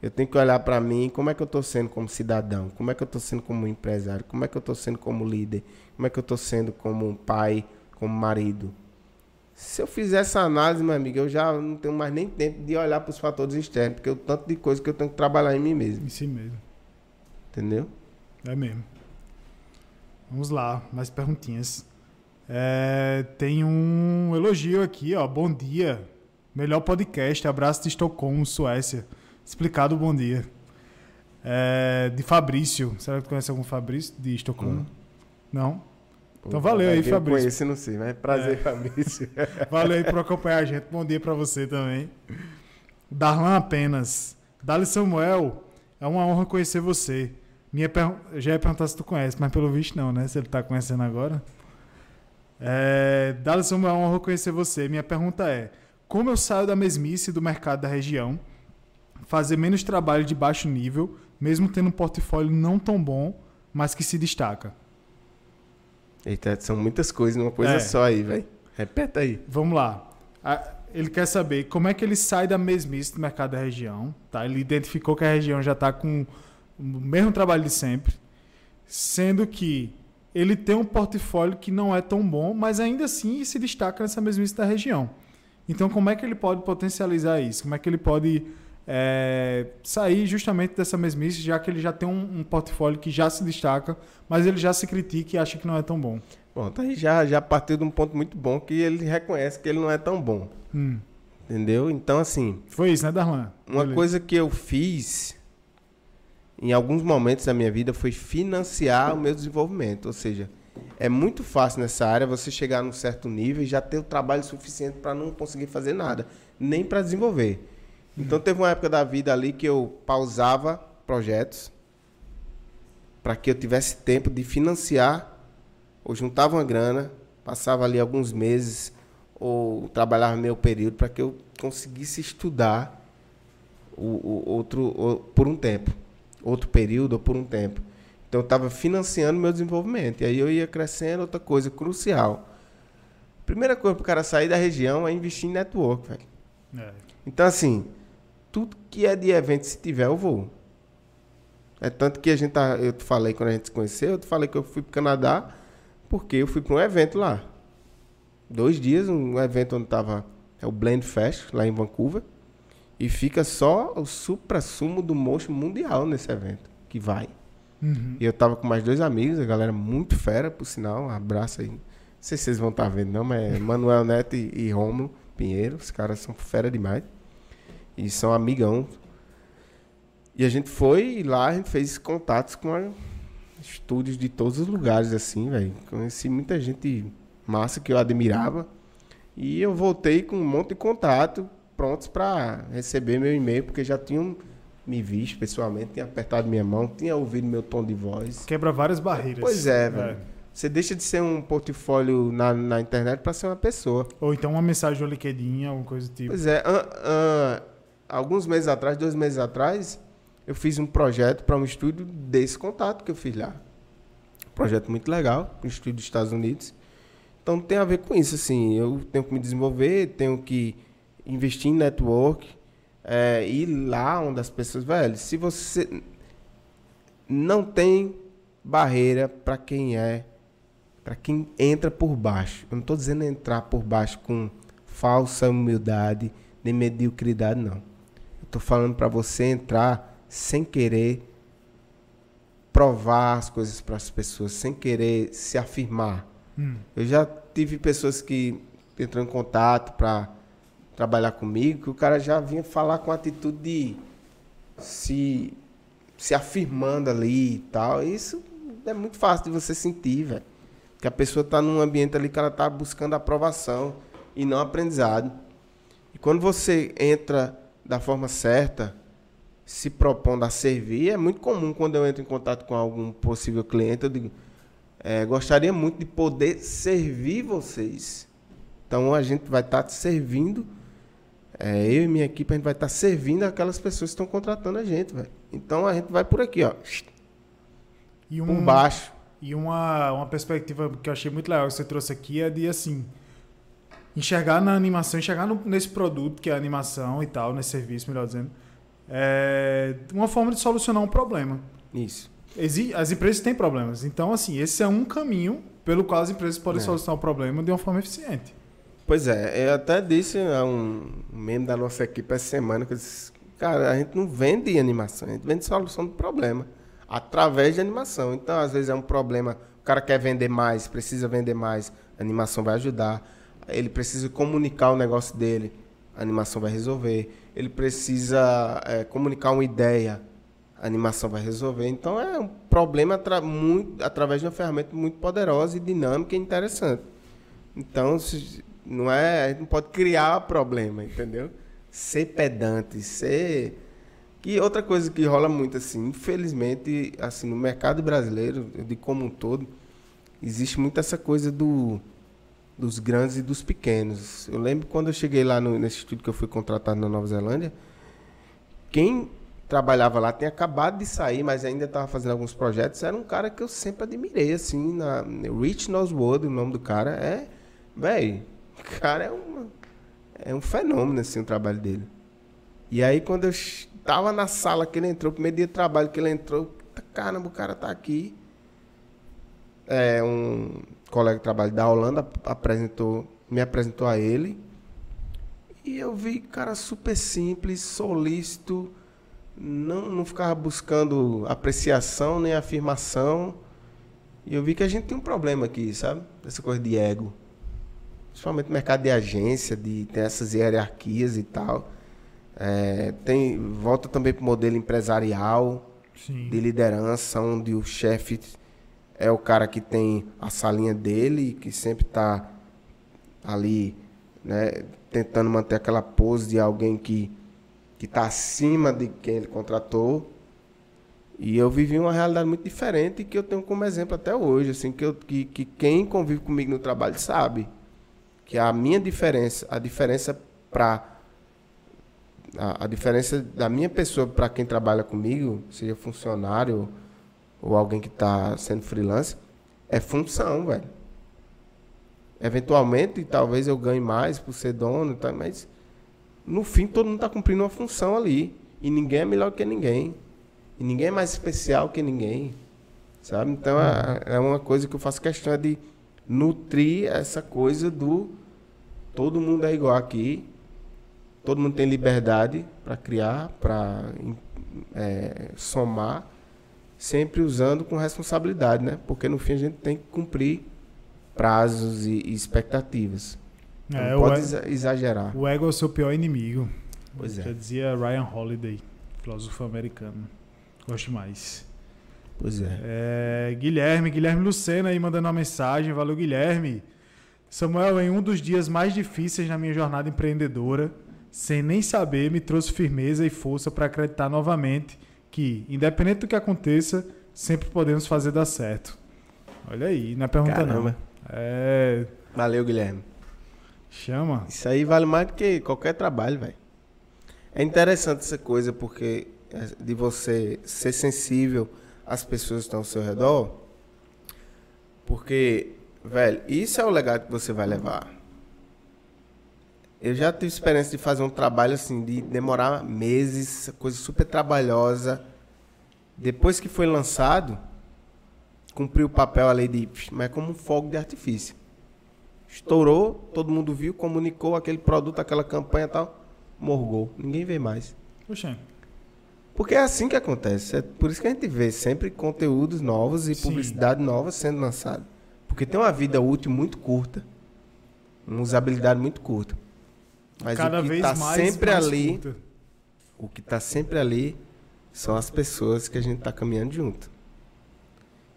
eu tenho que olhar para mim, como é que eu estou sendo como cidadão, como é que eu estou sendo como empresário, como é que eu estou sendo como líder, como é que eu estou sendo como pai, como marido. Se eu fizer essa análise, meu amigo, eu já não tenho mais nem tempo de olhar para os fatores externos, porque o tanto de coisa que eu tenho que trabalhar em mim mesmo. Em si mesmo. Entendeu? É mesmo. Vamos lá, mais perguntinhas. É, tem um elogio aqui, ó. Bom dia. Melhor podcast. Abraço de Estocolmo, Suécia. Explicado bom dia. É, de Fabrício. Será que tu conhece algum Fabrício de Estocolmo? Hum. Não? Então valeu aí, Fabrício. Eu conheço, não sei, mas prazer, é. Fabrício. (laughs) valeu aí por acompanhar a gente. Bom dia para você também. Darlan apenas. Dali Samuel, é uma honra conhecer você. Minha per... Já ia perguntar se tu conhece, mas pelo visto não, né? Se ele tá conhecendo agora. É... Dali Samuel, é uma honra conhecer você. Minha pergunta é: como eu saio da mesmice do mercado da região, fazer menos trabalho de baixo nível, mesmo tendo um portfólio não tão bom, mas que se destaca? Eita, são muitas coisas numa coisa é. só aí, velho. Repeta aí. Vamos lá. Ele quer saber como é que ele sai da mesmice do mercado da região. Tá? Ele identificou que a região já está com o mesmo trabalho de sempre, sendo que ele tem um portfólio que não é tão bom, mas ainda assim se destaca nessa mesmice da região. Então, como é que ele pode potencializar isso? Como é que ele pode é, sair justamente dessa mesmice, já que ele já tem um, um, portfólio que já se destaca, mas ele já se critica e acha que não é tão bom. Bom, tá aí já, já partiu de um ponto muito bom que ele reconhece que ele não é tão bom. Hum. Entendeu? Então, assim. Foi isso, né, Darlan? Uma Beleza. coisa que eu fiz em alguns momentos da minha vida foi financiar o meu desenvolvimento. Ou seja, é muito fácil nessa área você chegar num certo nível e já ter o trabalho suficiente para não conseguir fazer nada, nem para desenvolver. Então teve uma época da vida ali que eu pausava projetos para que eu tivesse tempo de financiar ou juntava uma grana, passava ali alguns meses ou trabalhava meio período para que eu conseguisse estudar o, o outro o, por um tempo, outro período ou por um tempo. Então eu estava financiando meu desenvolvimento e aí eu ia crescendo. Outra coisa crucial, primeira coisa para o cara sair da região é investir em network, velho. É. Então assim, tudo que é de evento, se tiver, eu vou. É tanto que a gente tá, eu te falei quando a gente se conheceu, eu te falei que eu fui para o Canadá porque eu fui para um evento lá. Dois dias, um evento onde tava é o Blend Fest, lá em Vancouver. E fica só o supra-sumo do motion mundial nesse evento, que vai. Uhum. E eu tava com mais dois amigos, a galera muito fera, por sinal. Um abraço aí. Não sei se vocês vão estar tá vendo, não, mas é Manuel Neto e, e Romulo Pinheiro. Os caras são fera demais. E são amigão. E a gente foi lá a gente fez contatos com a, estúdios de todos os lugares, assim, velho. Conheci muita gente massa que eu admirava. E eu voltei com um monte de contato prontos para receber meu e-mail, porque já tinham me visto pessoalmente, tinha apertado minha mão, tinha ouvido meu tom de voz. Quebra várias barreiras. Pois é, velho. Você deixa de ser um portfólio na, na internet para ser uma pessoa. Ou então uma mensagem no LinkedIn, alguma coisa do tipo. Pois é. Uh, uh, alguns meses atrás, dois meses atrás, eu fiz um projeto para um estúdio desse contato que eu fiz lá. projeto muito legal, um estúdio dos Estados Unidos. Então tem a ver com isso, assim. Eu tenho que me desenvolver, tenho que investir em network, é, ir lá onde as pessoas. Velho, se você não tem barreira para quem é, para quem entra por baixo. Eu não estou dizendo entrar por baixo com falsa humildade nem mediocridade, não. Estou falando para você entrar sem querer provar as coisas para as pessoas, sem querer se afirmar. Hum. Eu já tive pessoas que entram em contato para trabalhar comigo, que o cara já vinha falar com atitude de se, se afirmando ali e tal. Isso é muito fácil de você sentir, velho. Que a pessoa está num ambiente ali que ela está buscando aprovação e não aprendizado. E quando você entra da forma certa, se propondo a servir, é muito comum quando eu entro em contato com algum possível cliente, eu digo, é, gostaria muito de poder servir vocês. Então a gente vai estar tá servindo é, eu e minha equipe, a gente vai estar tá servindo aquelas pessoas que estão contratando a gente, velho. Então a gente vai por aqui, ó. E um, por baixo. E uma, uma perspectiva que eu achei muito legal que você trouxe aqui é de assim. Enxergar na animação, enxergar no, nesse produto que é a animação e tal, nesse serviço, melhor dizendo, é uma forma de solucionar um problema. Isso. As empresas têm problemas. Então, assim, esse é um caminho pelo qual as empresas podem é. solucionar o problema de uma forma eficiente. Pois é, eu até disse a um membro da nossa equipe essa semana que eu disse, cara, a gente não vende animação, a gente vende solução do problema através de animação. Então, às vezes é um problema, o cara quer vender mais, precisa vender mais, a animação vai ajudar. Ele precisa comunicar o negócio dele, a animação vai resolver. Ele precisa é, comunicar uma ideia, a animação vai resolver. Então, é um problema atra muito, através de uma ferramenta muito poderosa e dinâmica e interessante. Então, se, não é, não pode criar problema, entendeu? Ser pedante, ser e outra coisa que rola muito assim, infelizmente, assim, no mercado brasileiro, de como um todo, existe muito essa coisa do dos grandes e dos pequenos. Eu lembro quando eu cheguei lá no, nesse estúdio que eu fui contratado na Nova Zelândia, quem trabalhava lá tinha acabado de sair, mas ainda estava fazendo alguns projetos, era um cara que eu sempre admirei, assim, na Rich Noswood, o nome do cara, é, velho, o cara é um, é um fenômeno, assim, o trabalho dele. E aí, quando eu tava na sala que ele entrou, primeiro dia de trabalho que ele entrou, caramba, o cara tá aqui. É, um colega de trabalho da Holanda apresentou, me apresentou a ele. E eu vi, cara, super simples, solícito, não, não ficava buscando apreciação nem afirmação. E eu vi que a gente tem um problema aqui, sabe? Essa coisa de ego principalmente no mercado de agência, de ter essas hierarquias e tal. É, tem, volta também para o modelo empresarial, Sim. de liderança, onde o chefe é o cara que tem a salinha dele, que sempre está ali né, tentando manter aquela pose de alguém que está acima de quem ele contratou. E eu vivi uma realidade muito diferente que eu tenho como exemplo até hoje, assim, que, eu, que, que quem convive comigo no trabalho sabe que a minha diferença, a diferença para a, a, diferença da minha pessoa para quem trabalha comigo, seja funcionário ou alguém que está sendo freelance, é função, velho. Eventualmente, talvez eu ganhe mais por ser dono, tá, mas no fim todo mundo está cumprindo uma função ali. E ninguém é melhor que ninguém. E ninguém é mais especial que ninguém. Sabe? Então é, é uma coisa que eu faço questão de nutrir essa coisa do todo mundo é igual aqui, todo mundo tem liberdade para criar, para é, somar, sempre usando com responsabilidade, né? Porque no fim a gente tem que cumprir prazos e, e expectativas. É, não pode ego, exagerar. O ego é o seu pior inimigo. Pois é. Já dizia Ryan Holiday, filósofo americano. Gosto mais. Pois é. é. Guilherme, Guilherme Lucena aí mandando uma mensagem. Valeu, Guilherme. Samuel, em um dos dias mais difíceis na minha jornada empreendedora, sem nem saber, me trouxe firmeza e força para acreditar novamente que, independente do que aconteça, sempre podemos fazer dar certo. Olha aí, não é pergunta Caramba. não. É. Valeu, Guilherme. Chama. Isso aí vale mais do que qualquer trabalho, velho. É interessante essa coisa porque é, de você ser sensível às pessoas que estão ao seu redor. Porque, velho, isso é o legado que você vai levar. Eu já tive experiência de fazer um trabalho assim, de demorar meses, coisa super trabalhosa. Depois que foi lançado, cumpriu o papel ali de. Mas é como um fogo de artifício. Estourou, todo mundo viu, comunicou aquele produto, aquela campanha e tal, morgou. Ninguém vê mais. Poxa, Porque é assim que acontece. É por isso que a gente vê sempre conteúdos novos e Sim. publicidade nova sendo lançada. Porque tem uma vida útil muito curta. Uma usabilidade muito curta. Mas cada o que está sempre mais ali, curta. o que está sempre ali são as pessoas que a gente está caminhando junto.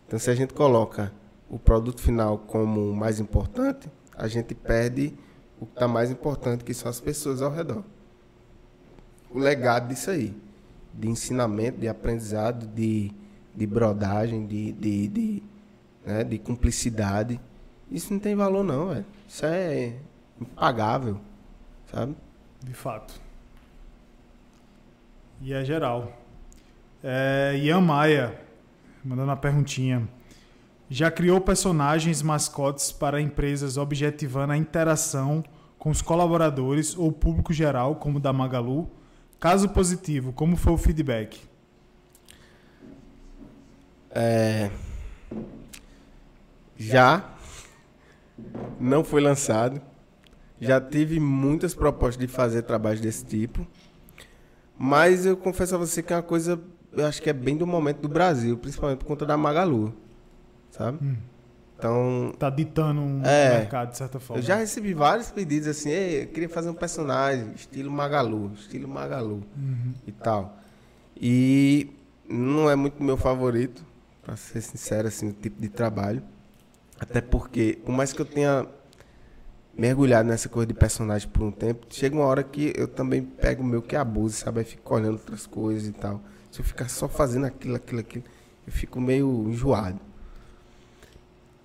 Então, se a gente coloca o produto final como o mais importante, a gente perde o que está mais importante, que são as pessoas ao redor. O legado disso aí, de ensinamento, de aprendizado, de, de brodagem, de, de, de, né, de cumplicidade, isso não tem valor não, velho. Isso é impagável, sabe? De fato. E é geral. É, Ian Maia, mandando uma perguntinha. Já criou personagens mascotes para empresas objetivando a interação com os colaboradores ou público geral, como o da Magalu? Caso positivo, como foi o feedback? É, já não foi lançado. Já tive muitas propostas de fazer trabalhos desse tipo. Mas eu confesso a você que é uma coisa, eu acho que é bem do momento do Brasil, principalmente por conta da Magalu. Sabe? Hum. Então, Tá ditando um É. mercado, de certa forma. eu já recebi vários pedidos assim, eu queria fazer um personagem, estilo Magalu, estilo Magalu Uhum. e tal. E não é muito meu favorito, pra ser sincero, assim, o tipo de trabalho. Até porque, por mais que eu tenha mergulhado nessa coisa de personagem por um tempo, chega uma hora que eu também pego o meu que abuso, sabe? Aí fico olhando outras coisas e tal. Se eu ficar só fazendo aquilo, aquilo, aquilo, eu fico meio enjoado.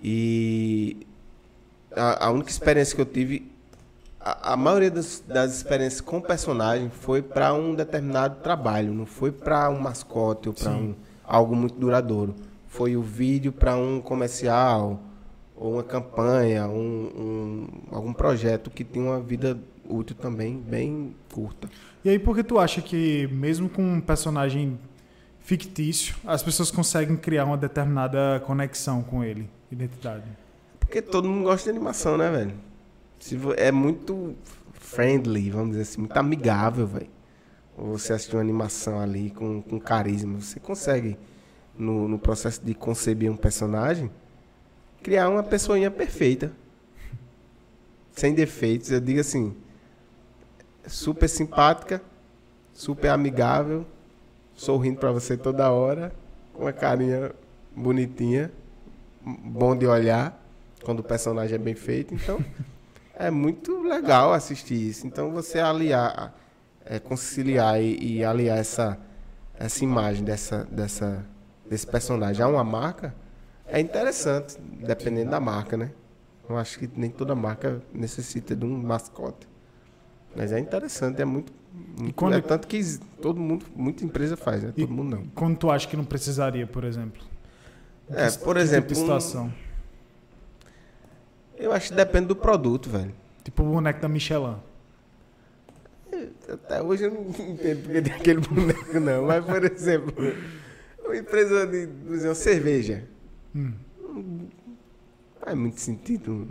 E a, a única experiência que eu tive, a, a maioria das, das experiências com personagem foi para um determinado trabalho, não foi para um mascote ou para um, algo muito duradouro. Foi o vídeo para um comercial ou uma campanha, um, um- algum projeto que tem uma vida útil também bem curta. E aí, por que tu acha que, mesmo com um personagem fictício, as pessoas conseguem criar uma determinada conexão com ele, identidade? Porque todo mundo gosta de animação, né, velho? É muito friendly, vamos dizer assim, muito amigável, velho. Você assistir uma animação ali com, com carisma. Você consegue, no, no processo de conceber um personagem, criar uma pessoinha perfeita. Sem defeitos. Eu digo assim, super simpática, super amigável, sorrindo pra você toda hora, com uma carinha bonitinha, bom de olhar quando o personagem é bem feito. Então, (laughs) é muito legal assistir isso. Então, você aliar, é, conciliar e, e aliar essa, essa imagem dessa, dessa, desse personagem a uma marca é interessante, dependendo da marca, né? Eu acho que nem toda marca necessita de um mascote. Mas é interessante, é muito. muito quando- é tanto que todo mundo, muita empresa faz, né? Todo mundo não. Quando tu acha que não precisaria, por exemplo? É, Que- por que exemplo, Tipo de um- situação? Eu acho que depende do produto, velho. Tipo o boneco da Michelin. Até hoje eu não (laughs) entendo porque tem aquele boneco, não. Mas, por (laughs) exemplo, uma empresa de por exemplo, cerveja. Hum. Não faz muito sentido.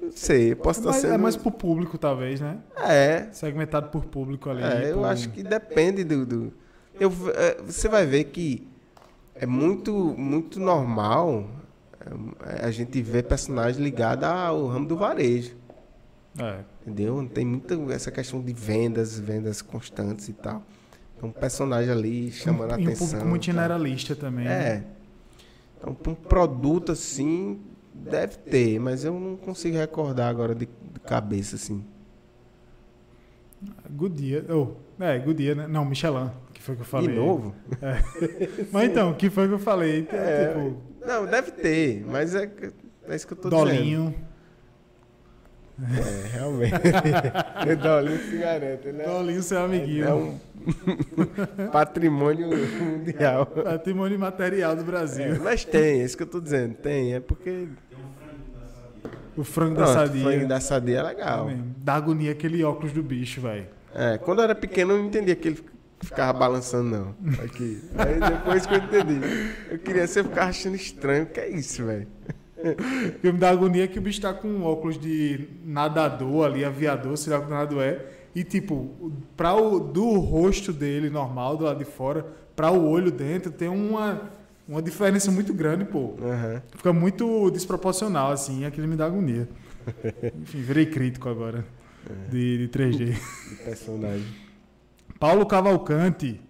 Não sei, posso É estar mais, sendo. é mais pro público, talvez, né? É, Segmentado por público ali. é, eu por- acho que depende do. do- eu, é, você vai ver que é muito, muito normal é, a gente ver personagem ligado ao ramo do varejo. É. Entendeu? Tem muita essa questão de vendas, vendas constantes e tal. Então, um personagem ali chamando a e um atenção. público muito generalista também. né? É. Então, um produto assim, deve ter, mas eu não consigo recordar agora de, de cabeça assim. Goodyear. Oh, é, Goodyear, né? Não, Michelin, que foi que eu falei. De novo? (laughs) Mas então, que foi que eu falei? É, tipo, Não, deve ter, mas é, é isso que eu tô Dolinho. dizendo. É, realmente. (laughs) Dolinho cigareta, né? Dolinho, seu amiguinho. É um (laughs) patrimônio mundial. Patrimônio material do É, Brasil. mas tem, é isso que eu tô dizendo. Tem, é porque. O frango da Pronto, sadia. frango da sadia é É legal. Dá agonia aquele óculos do bicho, velho. É, quando eu era pequeno eu não entendia que ele ficava balançando, não. Aqui. Aí depois que eu entendi. Eu queria ser ficar achando estranho. O que é isso, velho? O que me dá agonia é que o bicho tá com um óculos de nadador ali, aviador, sei lá o que nada é. E tipo, pra o, do rosto dele normal, do lado de fora, pra o olho dentro, tem uma, uma diferença muito grande, pô. Aham. Fica muito desproporcional, assim, aquilo me dá agonia. (laughs) Enfim, virei crítico agora de, de 3D. De personagem. Paulo Cavalcante,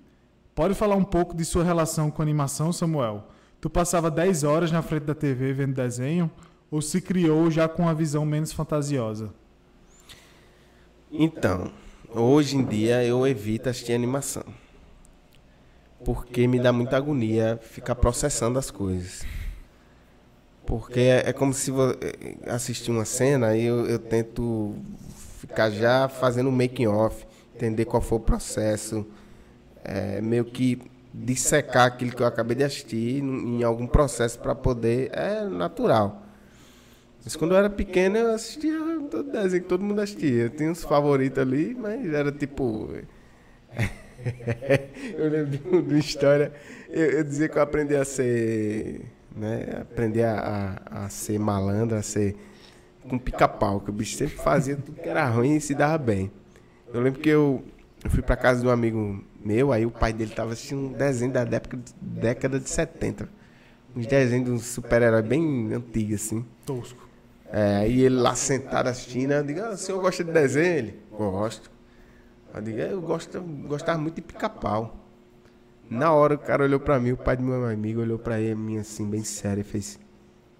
pode falar um pouco de sua relação com animação, Samuel? Tu passava 10 horas na frente da TV vendo desenho ou se criou já com uma visão menos fantasiosa? Então, hoje em dia eu evito assistir animação. Porque me dá muita agonia ficar processando as coisas. Porque é, como se eh, assistir uma cena e eu, eu tento ficar já fazendo um making off, entender qual foi o processo, é, meio que dissecar aquilo que eu acabei de assistir em algum processo para poder. É natural. Mas quando eu era pequeno, eu assistia todo desenho que todo mundo assistia. Eu tinha uns favoritos ali, mas era tipo. (laughs) eu lembro de uma história. Eu, eu dizia que eu aprendi a ser. Né, aprendi a, a, a ser malandro, a ser com pica-pau, que o bicho sempre fazia tudo que era ruim e se dava bem. Eu lembro que eu, eu fui pra casa de um amigo meu, aí o pai dele tava assistindo um desenho da década, década de 70. Uns desenhos de um super-herói bem antigo, assim. Tosco. É, aí ele lá sentado assistindo, eu digo, ah, o senhor gosta de desenho? Ele, gosto. Eu digo, "É, eu gosto, gostava muito de pica-pau. Na hora o cara olhou pra mim, o pai do meu amigo olhou pra ele, mim assim, bem sério, e fez,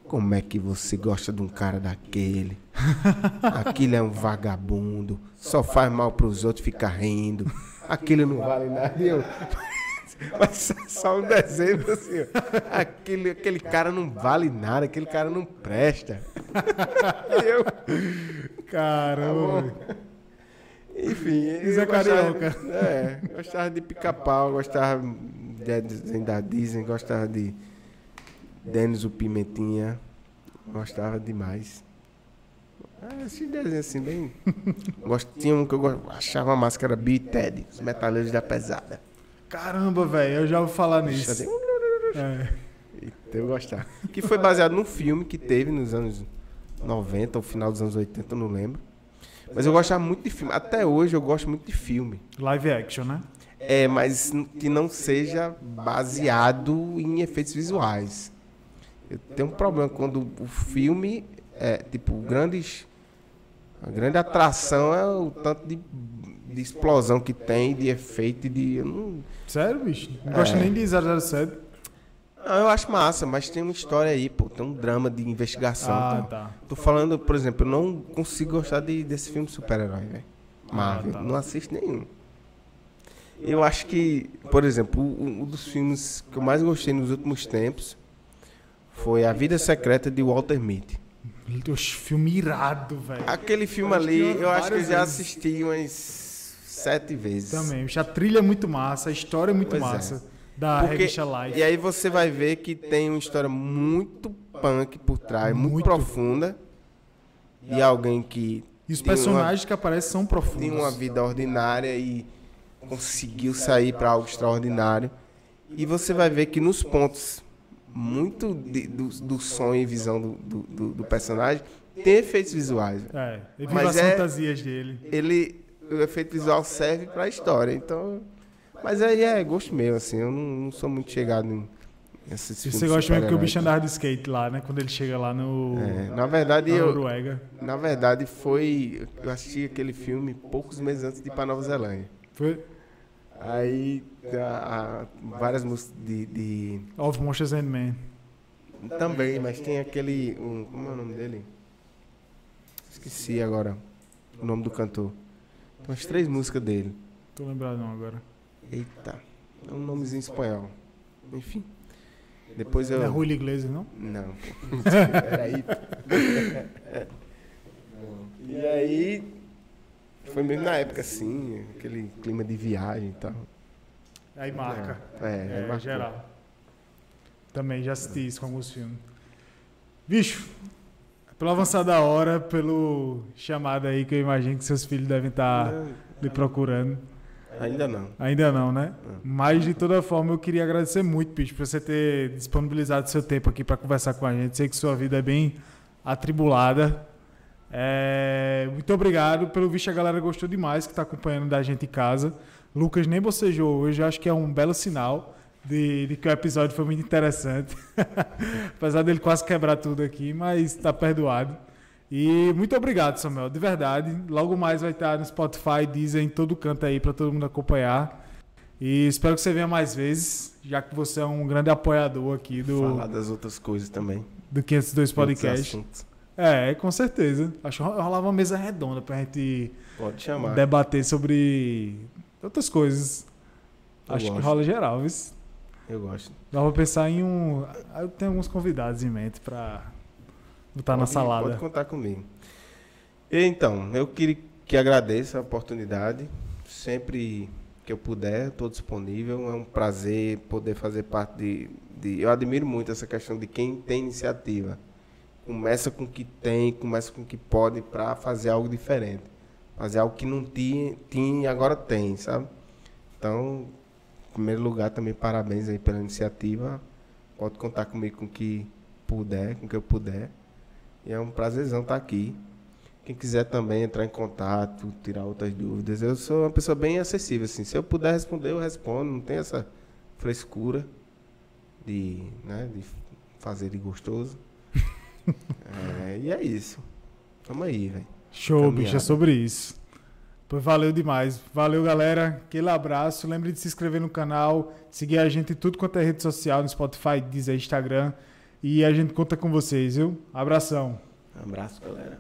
como é que você gosta de um cara daquele? (laughs) Aquilo é um vagabundo, só faz mal pros outros, fica rindo. Aquilo não vale nada. E eu, (laughs) mas só um desenho assim, ó. aquele, aquele cara não vale nada, aquele cara não presta. Eu, Caramba. velho. enfim. Zé gostava- Carioca. É, gostava de pica-pau, gostava de da Disney, gostava de Denis o Pimentinha, gostava demais. Ah, esse desenho assim, bem. Gosto, tinha um que eu achava massa, que era Bill e Ted, os metaleiros da pesada. Caramba, velho, eu já vou falar nisso. É. Eu gostava. Que foi baseado num filme que teve nos anos 90, ou final dos anos 80, eu não lembro. Mas eu gostava muito de filme. Até hoje eu gosto muito de filme. Live action, né? É, mas que não seja baseado em efeitos visuais. Eu tenho um problema quando o filme é, tipo, grandes. A grande atração é o tanto de, de explosão que tem, de efeito de. Não, Sério, bicho? Não É. nem de 007? Não, eu acho massa, mas tem uma história aí, pô, tem um drama de investigação. Ah, então- tá. Tô falando, por exemplo, eu não consigo gostar de, desse filme super-herói, velho. Marvel, Ah, tá. não assisto nenhum. Eu acho que, por exemplo, um, dos filmes que eu mais gostei nos últimos tempos foi A Vida Secreta de Walter Mitty. Oxe, filme irado, velho. Aquele filme Eu ali, eu acho que eu já assisti umas sete vezes. Também. A trilha é muito massa, a história é muito Pois é. Da Porque- revista Life. E aí você vai ver que tem uma história muito punk por trás, muito, Muito. profunda. De alguém que E os tem uma- personagens que aparecem são profundos. tinha uma vida ordinária e conseguiu sair para algo extraordinário. E você vai ver que nos pontos muito de- do, do sonho e visão do, do, do- personagem tem efeitos visuais. É, e viva Mas as é- fantasias dele. Ele, o efeito visual serve para a história. Então, mas aí é gosto meu, assim. Eu não, não sou muito chegado em esses E filmes você gosta mesmo que o bicho andava de skate lá, né? Quando ele chega lá no. É, na verdade, na eu, Noruega. na verdade foi eu assisti aquele filme poucos meses antes de ir para Nova Zelândia. Foi Aí a- a- várias músicas de, de- Of Monsters and Men. Também, mas tem aquele. um- como é o nome dele? Esqueci agora o nome do cantor. Tem umas três músicas dele. Tô lembrado não agora. Eita, é um nomezinho espanhol. Enfim. Depois eu. Não é Julio Iglesias, não? Não. (laughs) Peraí. e aí. Foi mesmo na época assim, aquele clima de viagem e tal. Aí marca. É, é, É, geral. Também já assisti isso com alguns filmes. Bicho, pelo avançar da hora, pelo chamado aí que eu imagino que seus filhos devem estar Não, lhe procurando. Ainda não. Ainda não, né? Não. Mas de toda forma eu queria agradecer muito, bicho, por você ter disponibilizado seu tempo aqui para conversar com a gente. Sei que sua vida é bem atribulada. É, muito obrigado. Pelo visto, a galera gostou demais que está acompanhando da gente em casa. Lucas nem bocejou hoje, acho que é um belo sinal de, de que o episódio foi muito interessante. (laughs) Apesar dele quase quebrar tudo aqui, mas está perdoado. E muito obrigado, Samuel, de verdade. Logo mais vai estar no Spotify, Deezer, em todo canto aí para todo mundo acompanhar. E espero que você venha mais vezes, já que você é um grande apoiador aqui do, Falar das outras coisas também. do 502 outros Podcast. É, com certeza. Acho que rolava uma mesa redonda pra gente Pode chamar. debater sobre outras coisas. Eu Acho que gosto. rola geral, viu? Eu gosto. Dá pra pensar em um. Eu tenho alguns convidados em mente pra botar na Pode- salada. Pode contar comigo. E, então, eu queria que agradeça a oportunidade. Sempre que eu puder, estou disponível. É um prazer poder fazer parte de, de. Eu admiro muito essa questão de quem tem iniciativa. Começa com o que tem, começa com o que pode para fazer algo diferente. Fazer algo que não tinha, tinha e agora tem, sabe? Então, em primeiro lugar, também parabéns aí pela iniciativa. Pode contar comigo com o que puder, com o que eu puder. E é um prazerzão estar aqui. Quem quiser também entrar em contato, tirar outras dúvidas. Eu sou uma pessoa bem acessível, assim. Se eu puder responder, eu respondo. Não tem essa frescura de, né, de fazer de gostoso. (laughs) É, e é isso. Tamo aí, velho. Show, Caminhada. bicho, é sobre isso. Pois valeu demais. Valeu, galera. Aquele abraço. Lembre de se inscrever no canal, seguir a gente em tudo quanto é rede social, no Spotify, Deezer, Instagram. E a gente conta com vocês, viu? Abração. Um abraço, galera.